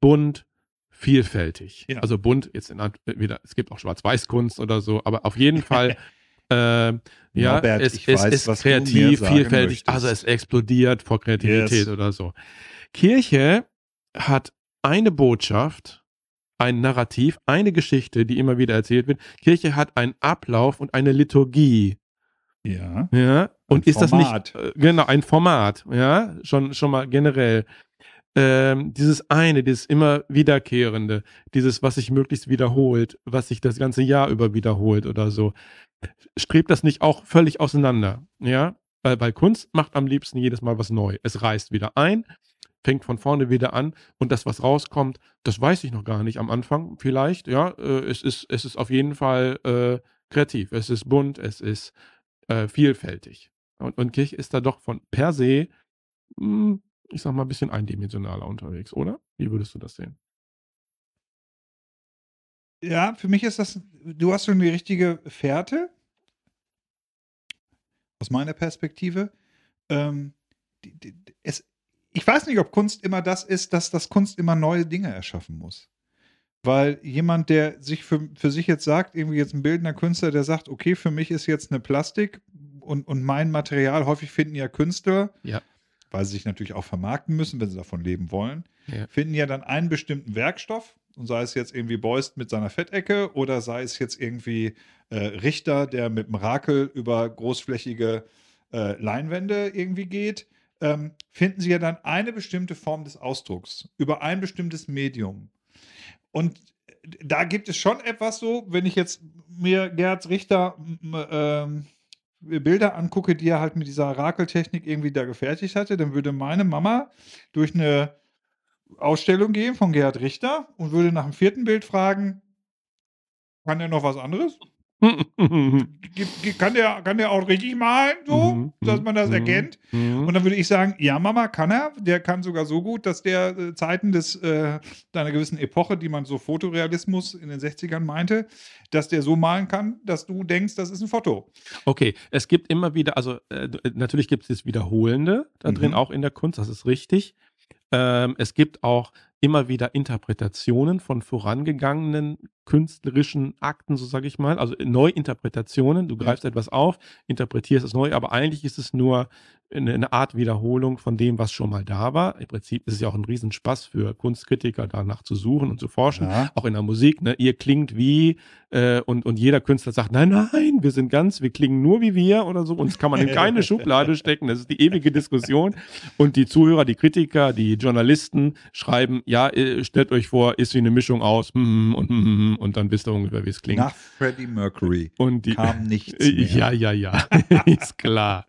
S3: bunt, vielfältig. Also bunt, jetzt in, wieder, es gibt auch Schwarz-Weiß-Kunst oder so, aber auf jeden Fall äh, ja,
S2: Norbert,
S3: es, es
S2: weiß,
S3: ist kreativ, vielfältig,
S2: möchtest.
S3: also es explodiert vor Kreativität
S2: Yes.
S3: oder so. Kirche hat eine Botschaft, ein Narrativ, eine Geschichte, die immer wieder erzählt wird. Kirche hat einen Ablauf und eine Liturgie.
S2: Ja.
S3: Ja, und
S2: Ein
S3: ist
S2: Format.
S3: das nicht, äh, genau, ein Format, ja, schon, schon mal generell. Ähm, dieses eine, dieses immer wiederkehrende, dieses, was sich möglichst wiederholt, was sich das ganze Jahr über wiederholt oder so. Strebt das nicht auch völlig auseinander, ja? Weil, weil Kunst macht am liebsten jedes Mal was neu. Es reißt wieder ein, fängt von vorne wieder an und das, was rauskommt, das weiß ich noch gar nicht am Anfang vielleicht, ja. Äh, es, ist, es ist auf jeden Fall äh, kreativ, es ist bunt, es ist äh, vielfältig. Und, und Kirche ist da doch von per se, mh, ich sag mal, ein bisschen eindimensionaler unterwegs, oder? Wie würdest du das sehen?
S2: Ja, für mich ist das, du hast schon die richtige Fährte. Aus meiner Perspektive. Ähm, die, die, es, ich weiß nicht, ob Kunst immer das ist, dass das Kunst immer neue Dinge erschaffen muss. Weil jemand, der sich für, für sich jetzt sagt, irgendwie jetzt ein bildender Künstler, der sagt, okay, für mich ist jetzt eine Plastik und, und mein Material, häufig finden ja Künstler,
S3: Ja.
S2: weil sie sich natürlich auch vermarkten müssen, wenn sie davon leben wollen,
S3: Ja.
S2: finden ja dann einen bestimmten Werkstoff. Und sei es jetzt irgendwie Beust mit seiner Fettecke oder sei es jetzt irgendwie äh, Richter, der mit dem Rakel über großflächige äh, Leinwände irgendwie geht, ähm, finden sie ja dann eine bestimmte Form des Ausdrucks über ein bestimmtes Medium. Und da gibt es schon etwas so, wenn ich jetzt mir Gerhard Richter ähm, Bilder angucke, die er halt mit dieser Rakeltechnik irgendwie da gefertigt hatte, dann würde meine Mama durch eine Ausstellung gehen von Gerhard Richter und würde nach dem vierten Bild fragen, kann er noch was anderes? Kann der, kann der auch richtig malen, so,
S3: Mhm,
S2: dass man das
S3: mhm,
S2: erkennt?
S3: mhm.
S2: Und dann würde ich sagen, ja, Mama, kann er. Der kann sogar so gut, dass der äh, Zeiten des, äh, einer gewissen Epoche, die man so Fotorealismus in den 60ern meinte, dass der so malen kann, dass du denkst, das ist ein Foto.
S3: Okay, es gibt immer wieder, also äh, d- natürlich gibt es das Wiederholende da drin,
S2: Mhm.
S3: auch in der Kunst, das ist richtig. Ähm, es gibt auch immer wieder Interpretationen von vorangegangenen künstlerischen Akten, so sage ich mal, also Neuinterpretationen. Du greifst etwas auf, interpretierst es neu, aber eigentlich ist es nur eine, eine Art Wiederholung von dem, was schon mal da war. Im Prinzip ist es ja auch ein Riesenspaß für Kunstkritiker, danach zu suchen und zu forschen
S2: Ja.
S3: auch in der Musik, ne, ihr klingt wie äh, und, und jeder Künstler sagt, nein, nein, wir sind ganz, wir klingen nur wie wir oder so, uns kann man in keine Schublade stecken, das ist die ewige Diskussion und die Zuhörer, die Kritiker, die Journalisten schreiben, ja, äh, stellt euch vor, ist wie eine Mischung aus hm, und und dann wisst ihr ungefähr, wie es klingt.
S2: Nach Freddie Mercury
S3: und die,
S2: kam nichts mehr.
S3: Ja, ja, ja, ist klar.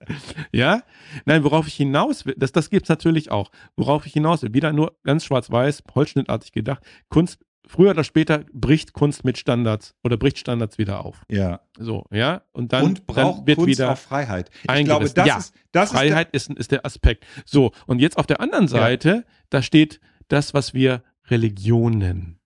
S3: Ja, nein, worauf ich hinaus will, das, das gibt es natürlich auch. Worauf ich hinaus will, wieder nur ganz schwarz-weiß, holzschnittartig gedacht. Kunst, früher oder später bricht Kunst mit Standards oder bricht Standards wieder auf.
S2: ja.
S3: So, ja, und dann,
S2: Und braucht
S3: dann wird
S2: Kunst
S3: wieder
S2: auch Freiheit. Ich
S3: eingerissen.
S2: glaube, das
S3: Ja,
S2: ist, das
S3: Freiheit ist, ist der Aspekt. So, und jetzt auf der anderen Seite, da steht das, was wir Religion nennen.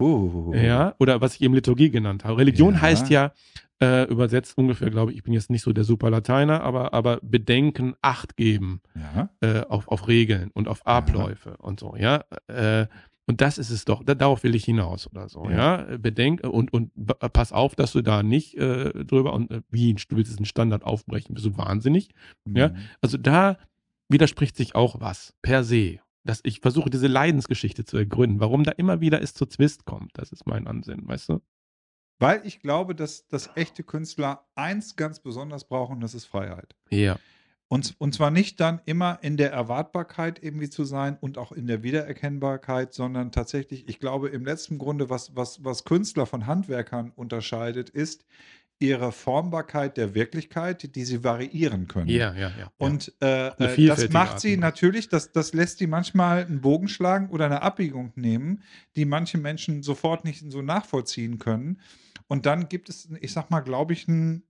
S2: Uh.
S3: Ja, oder was ich eben Liturgie genannt habe. Religion
S2: Ja.
S3: heißt ja äh, übersetzt ungefähr, glaube ich, ich bin jetzt nicht so der super Lateiner, aber, aber bedenken, Acht geben
S2: Ja.
S3: äh, auf, auf Regeln und auf Abläufe und so, ja. Äh, und das ist es doch, da, darauf will ich hinaus oder so,
S2: Ja.
S3: ja. Bedenk und, und pass auf, dass du da nicht äh, drüber und äh, wie, du willst diesen Standard aufbrechen, bist du wahnsinnig. Ja.
S2: Mhm.
S3: Also da widerspricht sich auch was, per se. Dass ich versuche, diese Leidensgeschichte zu ergründen, warum da immer wieder es zu Zwist kommt. Das ist mein Ansinn, weißt du?
S2: Weil ich glaube, dass, dass echte Künstler eins ganz besonders brauchen, das ist Freiheit.
S3: Ja.
S2: Und, und zwar nicht dann immer in der Erwartbarkeit irgendwie zu sein und auch in der Wiedererkennbarkeit, sondern tatsächlich, ich glaube, im letzten Grunde, was, was, was Künstler von Handwerkern unterscheidet, ist ihre Formbarkeit der Wirklichkeit, die sie variieren können.
S3: Ja, ja, ja.
S2: Und äh, äh, das macht sie
S3: Weise.
S2: natürlich, das, das lässt sie manchmal einen Bogen schlagen oder eine Abbiegung nehmen, die manche Menschen sofort nicht so nachvollziehen können. Und dann gibt es, ich sag mal, glaube ich, einen, mh,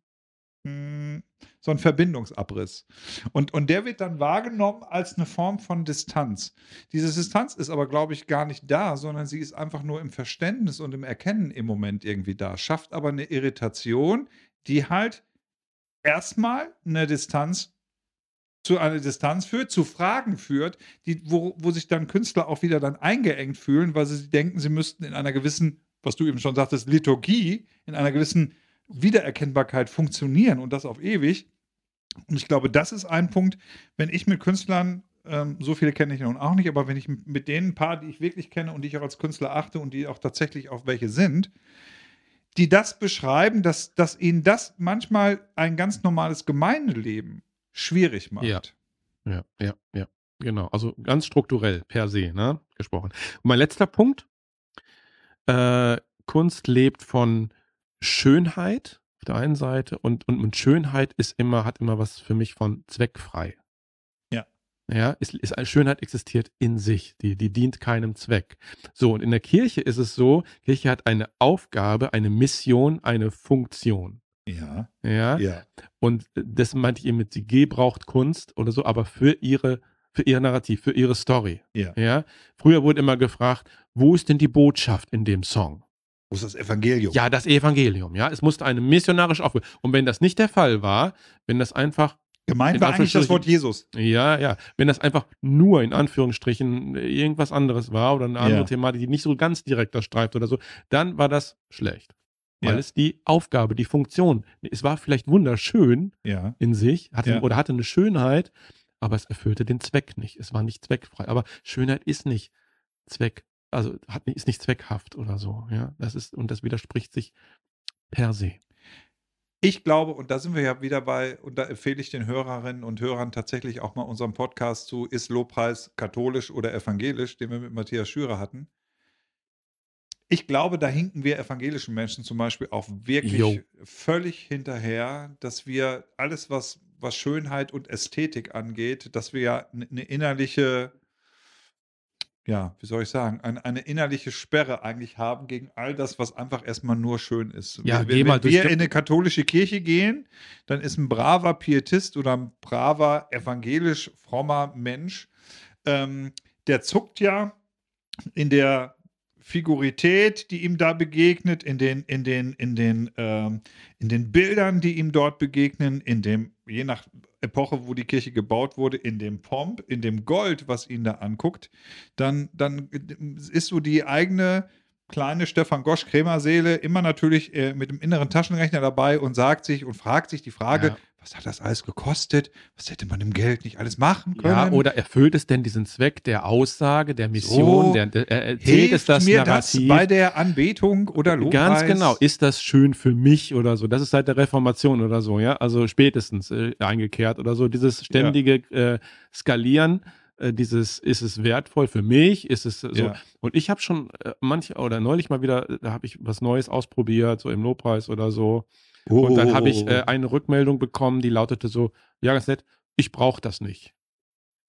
S2: so einen Verbindungsabriss. Und, und der wird dann wahrgenommen als eine Form von Distanz. Diese Distanz ist aber, glaube ich, gar nicht da, sondern sie ist einfach nur im Verständnis und im Erkennen im Moment irgendwie da. Schafft aber eine Irritation, die halt erstmal eine Distanz zu einer Distanz führt, zu Fragen führt, die, wo, wo sich dann Künstler auch wieder dann eingeengt fühlen, weil sie denken, sie müssten in einer gewissen, was du eben schon sagtest, Liturgie, in einer gewissen Wiedererkennbarkeit funktionieren und das auf ewig. Und ich glaube, das ist ein Punkt, wenn ich mit Künstlern, ähm, so viele kenne ich nun auch nicht, aber wenn ich mit denen ein paar, die ich wirklich kenne und die ich auch als Künstler achte und die auch tatsächlich auch welche sind, die das beschreiben, dass, dass ihnen das manchmal ein ganz normales Gemeindeleben schwierig macht.
S3: Ja. Ja, ja, ja. Genau. Also ganz strukturell per se, ne? Gesprochen. Und mein letzter Punkt. Äh, Kunst lebt von Schönheit auf der einen Seite und, und, und Schönheit ist immer, hat immer was für mich von zweckfrei.
S2: Ja.
S3: Ja, ist, ist, Schönheit existiert in sich, die, die dient keinem Zweck. So, und in der Kirche ist es so, Kirche hat eine Aufgabe, eine Mission, eine Funktion.
S2: Ja,
S3: Ja,
S2: ja.
S3: und das meinte ich eben mit, sie gebraucht Kunst oder so, aber für ihre, für ihr Narrativ, für ihre Story.
S2: Ja.
S3: Ja. Früher wurde immer gefragt, wo ist denn die Botschaft in dem Song?
S2: Wo ist das Evangelium?
S3: Ja, das Evangelium, ja. Es musste eine missionarisch aufgehen. Und wenn das nicht der Fall war, wenn das einfach,
S2: Gemeint
S3: In
S2: war eigentlich das Wort Jesus.
S3: ja, ja, wenn das einfach nur in Anführungsstrichen irgendwas anderes war oder eine andere
S2: Ja.
S3: Thematik, die nicht so ganz direkt das streift oder so, dann war das schlecht. Weil
S2: Ja.
S3: es die Aufgabe, die Funktion, es war vielleicht wunderschön,
S2: Ja.
S3: in sich, hatte oder hatte eine Schönheit, aber es erfüllte den Zweck nicht. Es war nicht zweckfrei. Aber Schönheit ist nicht Zweck, also hat, ist nicht zweckhaft oder so. Ja, das ist und das widerspricht sich per se.
S2: Ich glaube, und da sind wir ja wieder bei, und da empfehle ich den Hörerinnen und Hörern tatsächlich auch mal unseren Podcast zu Ist Lobpreis katholisch oder evangelisch, den wir mit Matthias Schürer hatten. Ich glaube, da hinken wir evangelischen Menschen zum Beispiel auch wirklich
S3: Jo.
S2: völlig hinterher, dass wir alles, was, was Schönheit und Ästhetik angeht, dass wir ja eine innerliche ja, wie soll ich sagen, ein, eine innerliche Sperre eigentlich haben gegen all das, was einfach erstmal nur schön ist.
S3: Ja,
S2: wenn,
S3: geh
S2: wenn
S3: mal durch
S2: wir in eine katholische Kirche gehen, dann ist ein braver Pietist oder ein braver evangelisch frommer Mensch, ähm, der zuckt ja in der Figurität, die ihm da begegnet, in den, in den, in den, ähm, in den Bildern, die ihm dort begegnen, in dem, je nach Epoche, wo die Kirche gebaut wurde, in dem Pomp, in dem Gold, was ihn da anguckt, dann, dann ist so die eigene kleine Stefan Gosch Krämerseele immer natürlich äh, mit dem inneren Taschenrechner dabei und sagt sich und fragt sich die Frage,
S3: Ja.
S2: Was hat das alles gekostet? Was hätte man im Geld nicht alles machen können?
S3: Ja, oder erfüllt es denn diesen Zweck der Aussage, der Mission,
S2: So,
S3: der, der, er erzählt
S2: Hilft
S3: es das
S2: mir
S3: Narrativ?
S2: das bei der Anbetung oder Lobpreis?
S3: Ganz genau. Ist das schön für mich oder so? Das ist seit der Reformation oder so, ja? Also spätestens äh, eingekehrt oder so. Dieses ständige äh, Skalieren, äh, dieses, ist es wertvoll für mich? Ist es so?
S2: Ja.
S3: Und ich habe schon äh, manch oder neulich mal wieder, äh, da habe ich was Neues ausprobiert, so im Lobpreis oder so. Und dann habe ich äh,
S2: Oh.
S3: eine Rückmeldung bekommen, die lautete so: Ja, ganz nett, ich brauche das nicht.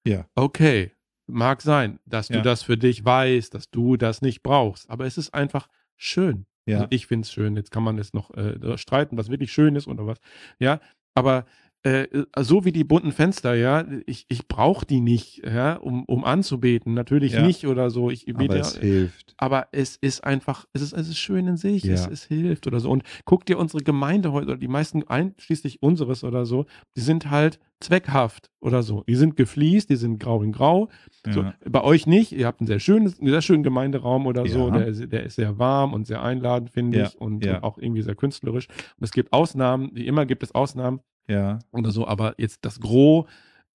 S2: Ja.
S3: Okay, mag sein, dass du
S2: Ja.
S3: das für dich weißt, dass du das nicht brauchst, aber es ist einfach schön.
S2: Ja.
S3: Also ich finde es schön. Jetzt kann man jetzt noch äh, streiten, was wirklich schön ist oder was. Ja, aber äh, so wie die bunten Fenster, ja, ich, ich brauche die nicht, ja, um, um anzubeten. Natürlich
S2: Ja.
S3: nicht oder so. Ich bete
S2: aber es hilft.
S3: aber es ist einfach, es ist, es ist schön in sich, es,
S2: Ja.
S3: es hilft oder so. Und guck dir unsere Gemeinde heute, oder die meisten, einschließlich unseres oder so, die sind halt zweckhaft oder so. Die sind gefliest, die sind grau in grau. So,
S2: Ja.
S3: bei euch nicht, ihr habt einen sehr, schönes, einen sehr schönen Gemeinderaum oder so, der, ist- der ist sehr warm und sehr einladend, finde ich, und, und auch irgendwie sehr künstlerisch. Und es gibt Ausnahmen, wie immer gibt es Ausnahmen
S2: ja.
S3: oder so, aber jetzt das Gros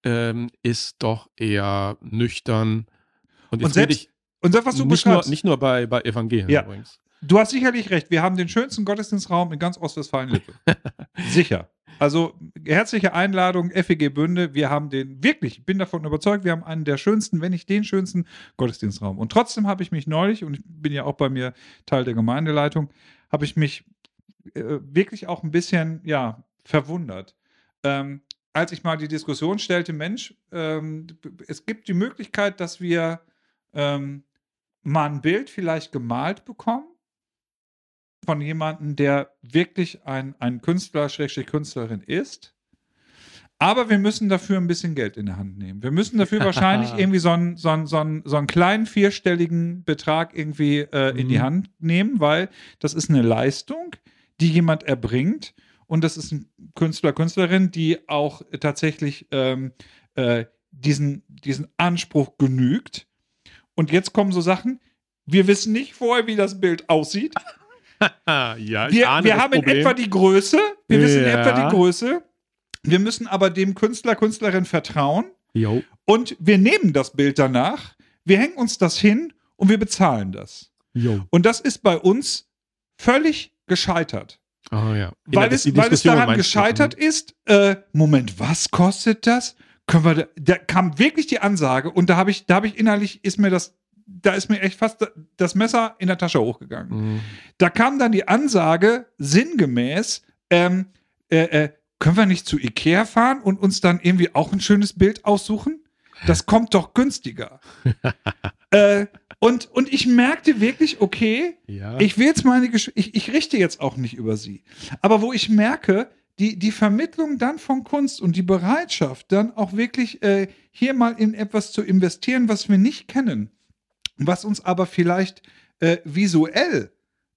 S3: ähm, ist doch eher nüchtern. Und,
S2: Und selbst- Und das, was du
S3: nicht, nur,
S2: beschreibst,
S3: nicht nur bei, bei Evangelien
S2: Ja.
S3: übrigens.
S2: du hast sicherlich recht. Wir haben den schönsten Gottesdienstraum in ganz Ostwestfalen-Lippe. Sicher. Also herzliche Einladung, FEG Bünde. Wir haben den, wirklich, ich bin davon überzeugt, wir haben einen der schönsten, wenn nicht den schönsten Gottesdienstraum. Und trotzdem habe ich mich neulich, und ich bin ja auch bei mir Teil der Gemeindeleitung, habe ich mich äh, wirklich auch ein bisschen, ja, verwundert. Ähm, als ich mal die Diskussion stellte, Mensch, ähm, es gibt die Möglichkeit, dass wir ähm, mal ein Bild vielleicht gemalt bekommen von jemandem, der wirklich ein, ein Künstler, Schrägstrich Künstlerin ist. Aber wir müssen dafür ein bisschen Geld in der Hand nehmen. Wir müssen dafür wahrscheinlich irgendwie so einen, so einen, so einen, so einen kleinen vierstelligen Betrag irgendwie äh, in die
S3: Mhm.
S2: Hand nehmen, weil das ist eine Leistung, die jemand erbringt. Und das ist ein Künstler, Künstlerin, die auch tatsächlich ähm, äh, diesen, diesen Anspruch genügt. Und jetzt kommen so Sachen, wir wissen nicht vorher, wie das Bild aussieht.
S3: Ja,
S2: Wir, wir haben in etwa die Größe. Wir wissen in
S3: Ja.
S2: etwa die Größe. Wir müssen aber dem Künstler, Künstlerin vertrauen.
S3: Jo.
S2: Und wir nehmen das Bild danach, wir hängen uns das hin und wir bezahlen das.
S3: Jo.
S2: Und das ist bei uns völlig gescheitert.
S3: Ah, ja.
S2: Weil es, weil es daran
S3: meinst du?
S2: gescheitert ist, äh, Moment, was kostet das? Können wir da, da kam wirklich die Ansage und da habe ich, da habe ich innerlich, ist mir das, da ist mir echt fast das Messer in der Tasche hochgegangen.
S3: Mhm.
S2: Da kam dann die Ansage sinngemäß, ähm, äh, äh, können wir nicht zu Ikea fahren und uns dann irgendwie auch ein schönes Bild aussuchen? Das kommt doch günstiger. äh, und, und ich merkte wirklich, okay,
S3: Ja.
S2: ich will jetzt meine Gesch ich, ich richte jetzt auch nicht über sie. Aber wo ich merke, die, die Vermittlung dann von Kunst und die Bereitschaft, dann auch wirklich äh, hier mal in etwas zu investieren, was wir nicht kennen, was uns aber vielleicht äh, visuell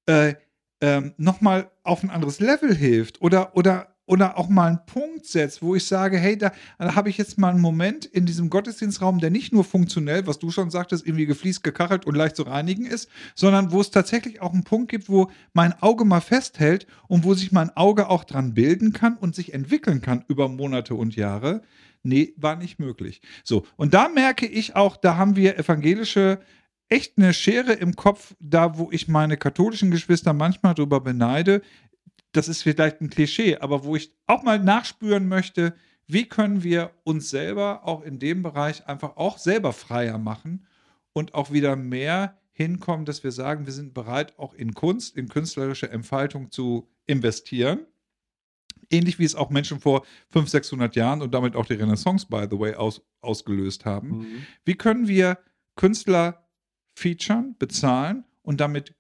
S2: äh, ähm, nochmal auf ein anderes Level hilft oder, oder, oder auch mal einen Punkt setzt, wo ich sage, hey, da, da habe ich jetzt mal einen Moment in diesem Gottesdienstraum, der nicht nur funktionell, was du schon sagtest, irgendwie gefliest, gekachelt und leicht zu reinigen ist, sondern wo es tatsächlich auch einen Punkt gibt, wo mein Auge mal festhält und wo sich mein Auge auch dran bilden kann und sich entwickeln kann über Monate und Jahre. Nee, war nicht möglich. So, und da merke ich auch, da haben wir evangelische echt eine Schere im Kopf, da wo ich meine katholischen Geschwister manchmal drüber beneide. Das ist vielleicht ein Klischee, aber wo ich auch mal nachspüren möchte, wie können wir uns selber auch in dem Bereich einfach auch selber freier machen und auch wieder mehr hinkommen, dass wir sagen, wir sind bereit, auch in Kunst, in künstlerische Entfaltung zu investieren. Ähnlich wie es auch Menschen vor 500, 600 Jahren und damit auch die Renaissance, by the way, aus, ausgelöst haben.
S3: Mhm.
S2: Wie können wir Künstler featuren, bezahlen und damit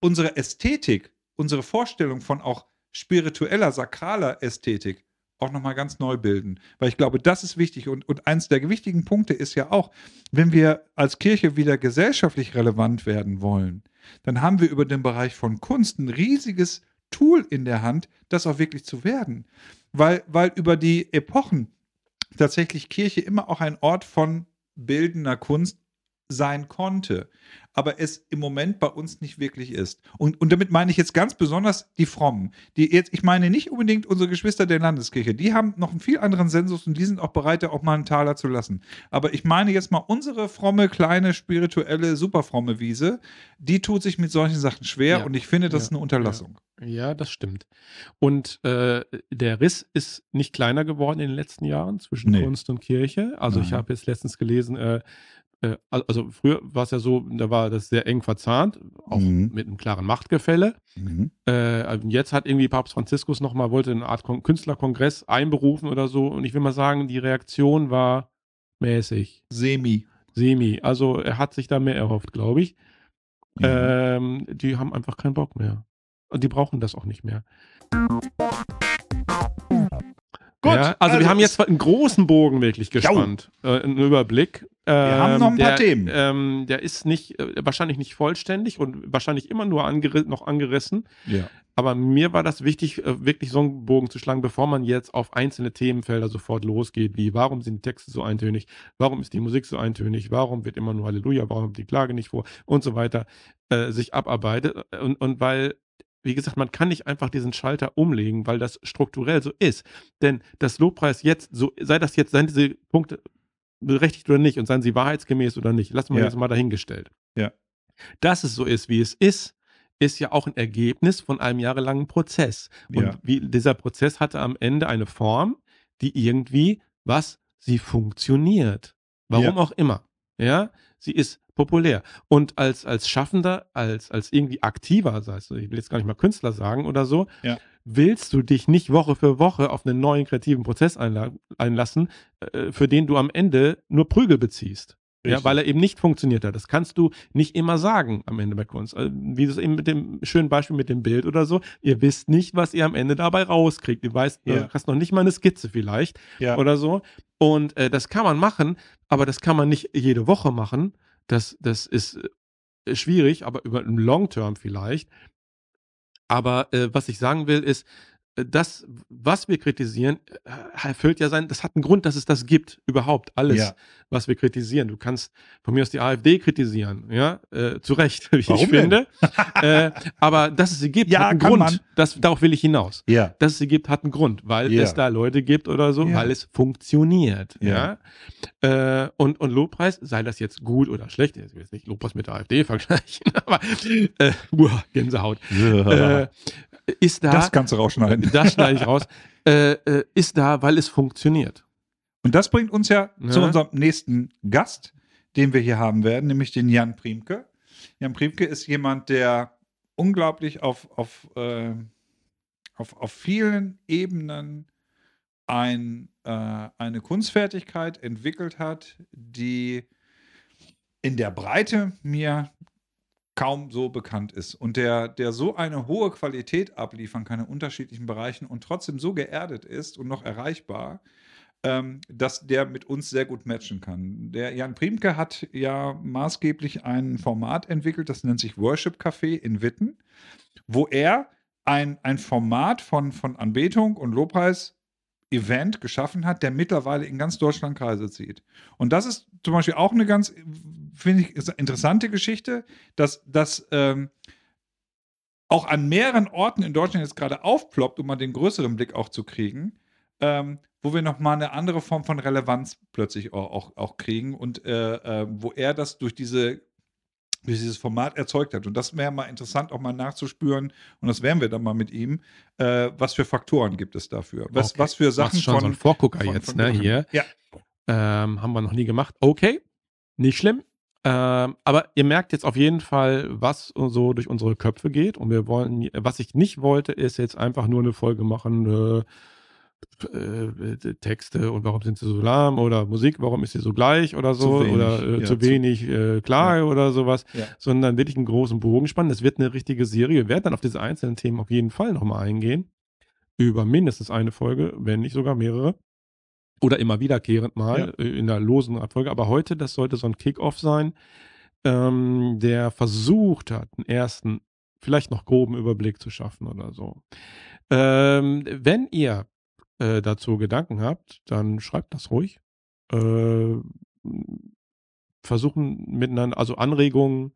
S2: unsere Ästhetik, unsere Vorstellung von auch spiritueller, sakraler Ästhetik auch nochmal ganz neu bilden. Weil ich glaube, das ist wichtig. Und, und eins der wichtigen Punkte ist ja auch, wenn wir als Kirche wieder gesellschaftlich relevant werden wollen, dann haben wir über den Bereich von Kunst ein riesiges Tool in der Hand, das auch wirklich zu werden. Weil, weil über die Epochen tatsächlich Kirche immer auch ein Ort von bildender Kunst sein konnte, aber es im Moment bei uns nicht wirklich ist. Und, und damit meine ich jetzt ganz besonders die Frommen. Die jetzt, ich meine nicht unbedingt unsere Geschwister der Landeskirche, die haben noch einen viel anderen Sensus und die sind auch bereit, da auch mal einen Taler zu lassen. Aber ich meine jetzt mal unsere fromme, kleine, spirituelle, superfromme Wiese, die tut sich mit solchen Sachen schwer
S3: Ja.
S2: und ich finde, das
S3: Ja.
S2: ist eine Unterlassung.
S3: Ja, das stimmt. Und äh, der Riss ist nicht kleiner geworden in den letzten Jahren zwischen
S2: Nee.
S3: Kunst und Kirche. Also ich
S2: Nein.
S3: habe jetzt letztens gelesen, äh, also früher war es ja so, da war das sehr eng verzahnt, auch
S2: Mhm.
S3: mit einem klaren Machtgefälle. Äh, also jetzt hat irgendwie Papst Franziskus nochmal, wollte eine Art Kon Künstlerkongress einberufen oder so. Und ich will mal sagen, die Reaktion war mäßig,
S2: Semi.
S3: semi. Also er hat sich da mehr erhofft, glaube ich.
S2: Mhm.
S3: Ähm, die haben einfach keinen Bock mehr. Und die brauchen das auch nicht mehr.
S2: Gut,
S3: ja, also,
S2: also
S3: wir haben jetzt einen großen Bogen wirklich gespannt. Äh, einen Überblick. Wir
S2: haben noch ein paar
S3: der,
S2: Themen.
S3: Ähm, der ist nicht, äh, wahrscheinlich nicht vollständig und wahrscheinlich immer nur angeri noch angerissen.
S2: Ja.
S3: Aber mir war das wichtig, äh, wirklich so einen Bogen zu schlagen, bevor man jetzt auf einzelne Themenfelder sofort losgeht, wie warum sind die Texte so eintönig, warum ist die Musik so eintönig, warum wird immer nur Halleluja, warum kommt die Klage nicht vor und so weiter, äh, sich abarbeitet. Und, und weil, wie gesagt, man kann nicht einfach diesen Schalter umlegen, weil das strukturell so ist. Denn das Lobpreis jetzt, so sei das jetzt, seien diese Punkte berechtigt oder nicht und seien sie wahrheitsgemäß oder nicht, lassen wir
S2: Ja.
S3: jetzt mal dahingestellt.
S2: Ja.
S3: Dass es so ist, wie es ist, ist ja auch ein Ergebnis von einem jahrelangen Prozess. Und
S2: Ja.
S3: wie, dieser Prozess hatte am Ende eine Form, die irgendwie, was, sie funktioniert. Warum
S2: Ja.
S3: auch immer. Ja, sie ist populär. Und als, als Schaffender, als, als irgendwie aktiver, sei es, ich will jetzt gar nicht mal Künstler sagen oder so,
S2: Ja.
S3: willst du dich nicht Woche für Woche auf einen neuen kreativen Prozess einla einlassen, äh, für den du am Ende nur Prügel beziehst. Ja, weil er eben nicht funktioniert hat. Das kannst du nicht immer sagen am Ende bei Kunst. Also, wie das eben mit dem schönen Beispiel mit dem Bild oder so. Ihr wisst nicht, was ihr am Ende dabei rauskriegt. Du weißt,
S2: Ja.
S3: du hast noch nicht mal eine Skizze vielleicht
S2: Ja.
S3: oder so. Und äh, das kann man machen, aber das kann man nicht jede Woche machen. Das, das ist äh, schwierig, aber über einen Long Term vielleicht. Aber äh, was ich sagen will, ist, das, was wir kritisieren, äh, erfüllt ja sein, das hat einen Grund, dass es das gibt, überhaupt alles,
S2: Ja.
S3: was wir kritisieren. Du kannst von mir aus die AfD kritisieren, ja, äh, zu Recht, wie
S2: Warum
S3: ich finde. äh, aber dass es sie gibt,
S2: Ja,
S3: hat einen Grund.
S2: man.
S3: Das, darauf will ich hinaus.
S2: Ja.
S3: Dass es sie gibt, hat einen Grund, weil
S2: Ja.
S3: es da Leute gibt oder so, weil es funktioniert.
S2: Ja.
S3: Ja. Äh, und, und Lobpreis, sei das jetzt gut oder schlecht, ich will jetzt nicht Lobpreis mit der AfD vergleichen, aber äh, uah, Gänsehaut. Äh, ist da,
S2: das kannst du rausschneiden.
S3: Das schneide ich raus, äh, äh, ist da, weil es funktioniert.
S2: Und das bringt uns ja,
S3: Ja.
S2: zu unserem nächsten Gast, den wir hier haben werden, nämlich den Jan Priemke. Jan Priemke ist jemand, der unglaublich auf, auf, äh, auf, auf vielen Ebenen ein, äh, eine Kunstfertigkeit entwickelt hat, die in der Breite mir kaum so bekannt ist und der, der so eine hohe Qualität abliefern kann in unterschiedlichen Bereichen und trotzdem so geerdet ist und noch erreichbar, ähm, dass der mit uns sehr gut matchen kann. Der Jan Priemke hat ja maßgeblich ein Format entwickelt, das nennt sich Worship Café in Witten, wo er ein, ein Format von, von Anbetung und Lobpreis Event geschaffen hat, der mittlerweile in ganz Deutschland Kreise zieht. Und das ist zum Beispiel auch eine ganz, finde ich, interessante Geschichte, dass das ähm, auch an mehreren Orten in Deutschland jetzt gerade aufploppt, um mal den größeren Blick auch zu kriegen, ähm, wo wir nochmal eine andere Form von Relevanz plötzlich auch, auch, auch kriegen und äh, äh, wo er das durch diese durch dieses Format erzeugt hat. Und das wäre mal interessant, auch mal nachzuspüren, und das werden wir dann mal mit ihm, äh, was für Faktoren gibt es dafür? Was,
S3: Okay.
S2: was für Sachen
S3: Machst schon
S2: von,
S3: so ein Vorgucker
S2: von-
S3: jetzt,
S2: von
S3: ne, hier.
S2: Ja,
S3: Ähm, haben wir noch nie gemacht. Okay, nicht schlimm. Ähm, aber ihr merkt jetzt auf jeden Fall, was so durch unsere Köpfe geht. Und wir wollen, was ich nicht wollte, ist jetzt einfach nur eine Folge machen, äh, äh, Texte und warum sind sie so lahm oder Musik, warum ist sie so gleich oder so
S2: wenig,
S3: oder äh,
S2: ja, zu
S3: wenig äh, Klage oder sowas,
S2: Ja.
S3: sondern wirklich einen großen Bogen spannen. Das wird eine richtige Serie. Wir werden dann auf diese einzelnen Themen auf jeden Fall nochmal eingehen. Über mindestens eine Folge, wenn nicht sogar mehrere. Oder immer wiederkehrend mal äh, in der losen Abfolge. Aber heute, das sollte so ein Kick-Off sein, ähm, der versucht hat, einen ersten, vielleicht noch groben Überblick zu schaffen oder so. Ähm, wenn ihr äh, dazu Gedanken habt, dann schreibt das ruhig. Äh, versuchen miteinander, also Anregungen,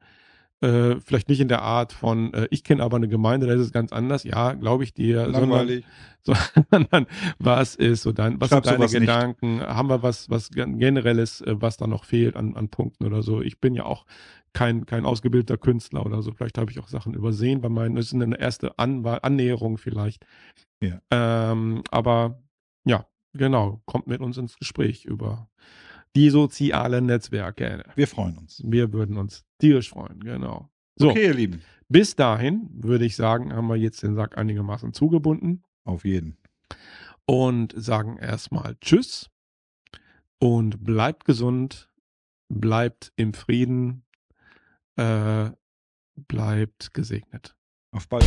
S3: äh, vielleicht nicht in der Art von, äh, ich kenne aber eine Gemeinde, da ist es ganz anders. Ja, glaube ich dir. Sondern,
S2: Langweilig.
S3: sondern was ist so dein, was
S2: Schreib
S3: sind deine
S2: sowas nicht.
S3: Gedanken? Haben wir was, was gen- generelles, äh, was da noch fehlt an, an Punkten oder so? Ich bin ja auch kein, kein ausgebildeter Künstler oder so. Vielleicht habe ich auch Sachen übersehen bei meinen. Das ist eine erste An Annäherung vielleicht.
S2: Ja.
S3: Ähm, aber ja, genau, kommt mit uns ins Gespräch über die sozialen Netzwerke.
S2: Wir freuen uns.
S3: Wir würden uns tierisch freuen, genau. So,
S2: Okay, ihr Lieben.
S3: bis dahin würde ich sagen, haben wir jetzt den Sack einigermaßen zugebunden
S2: Auf jeden.
S3: und sagen erstmal Tschüss und bleibt gesund, bleibt im Frieden, äh, bleibt gesegnet.
S2: Auf bald.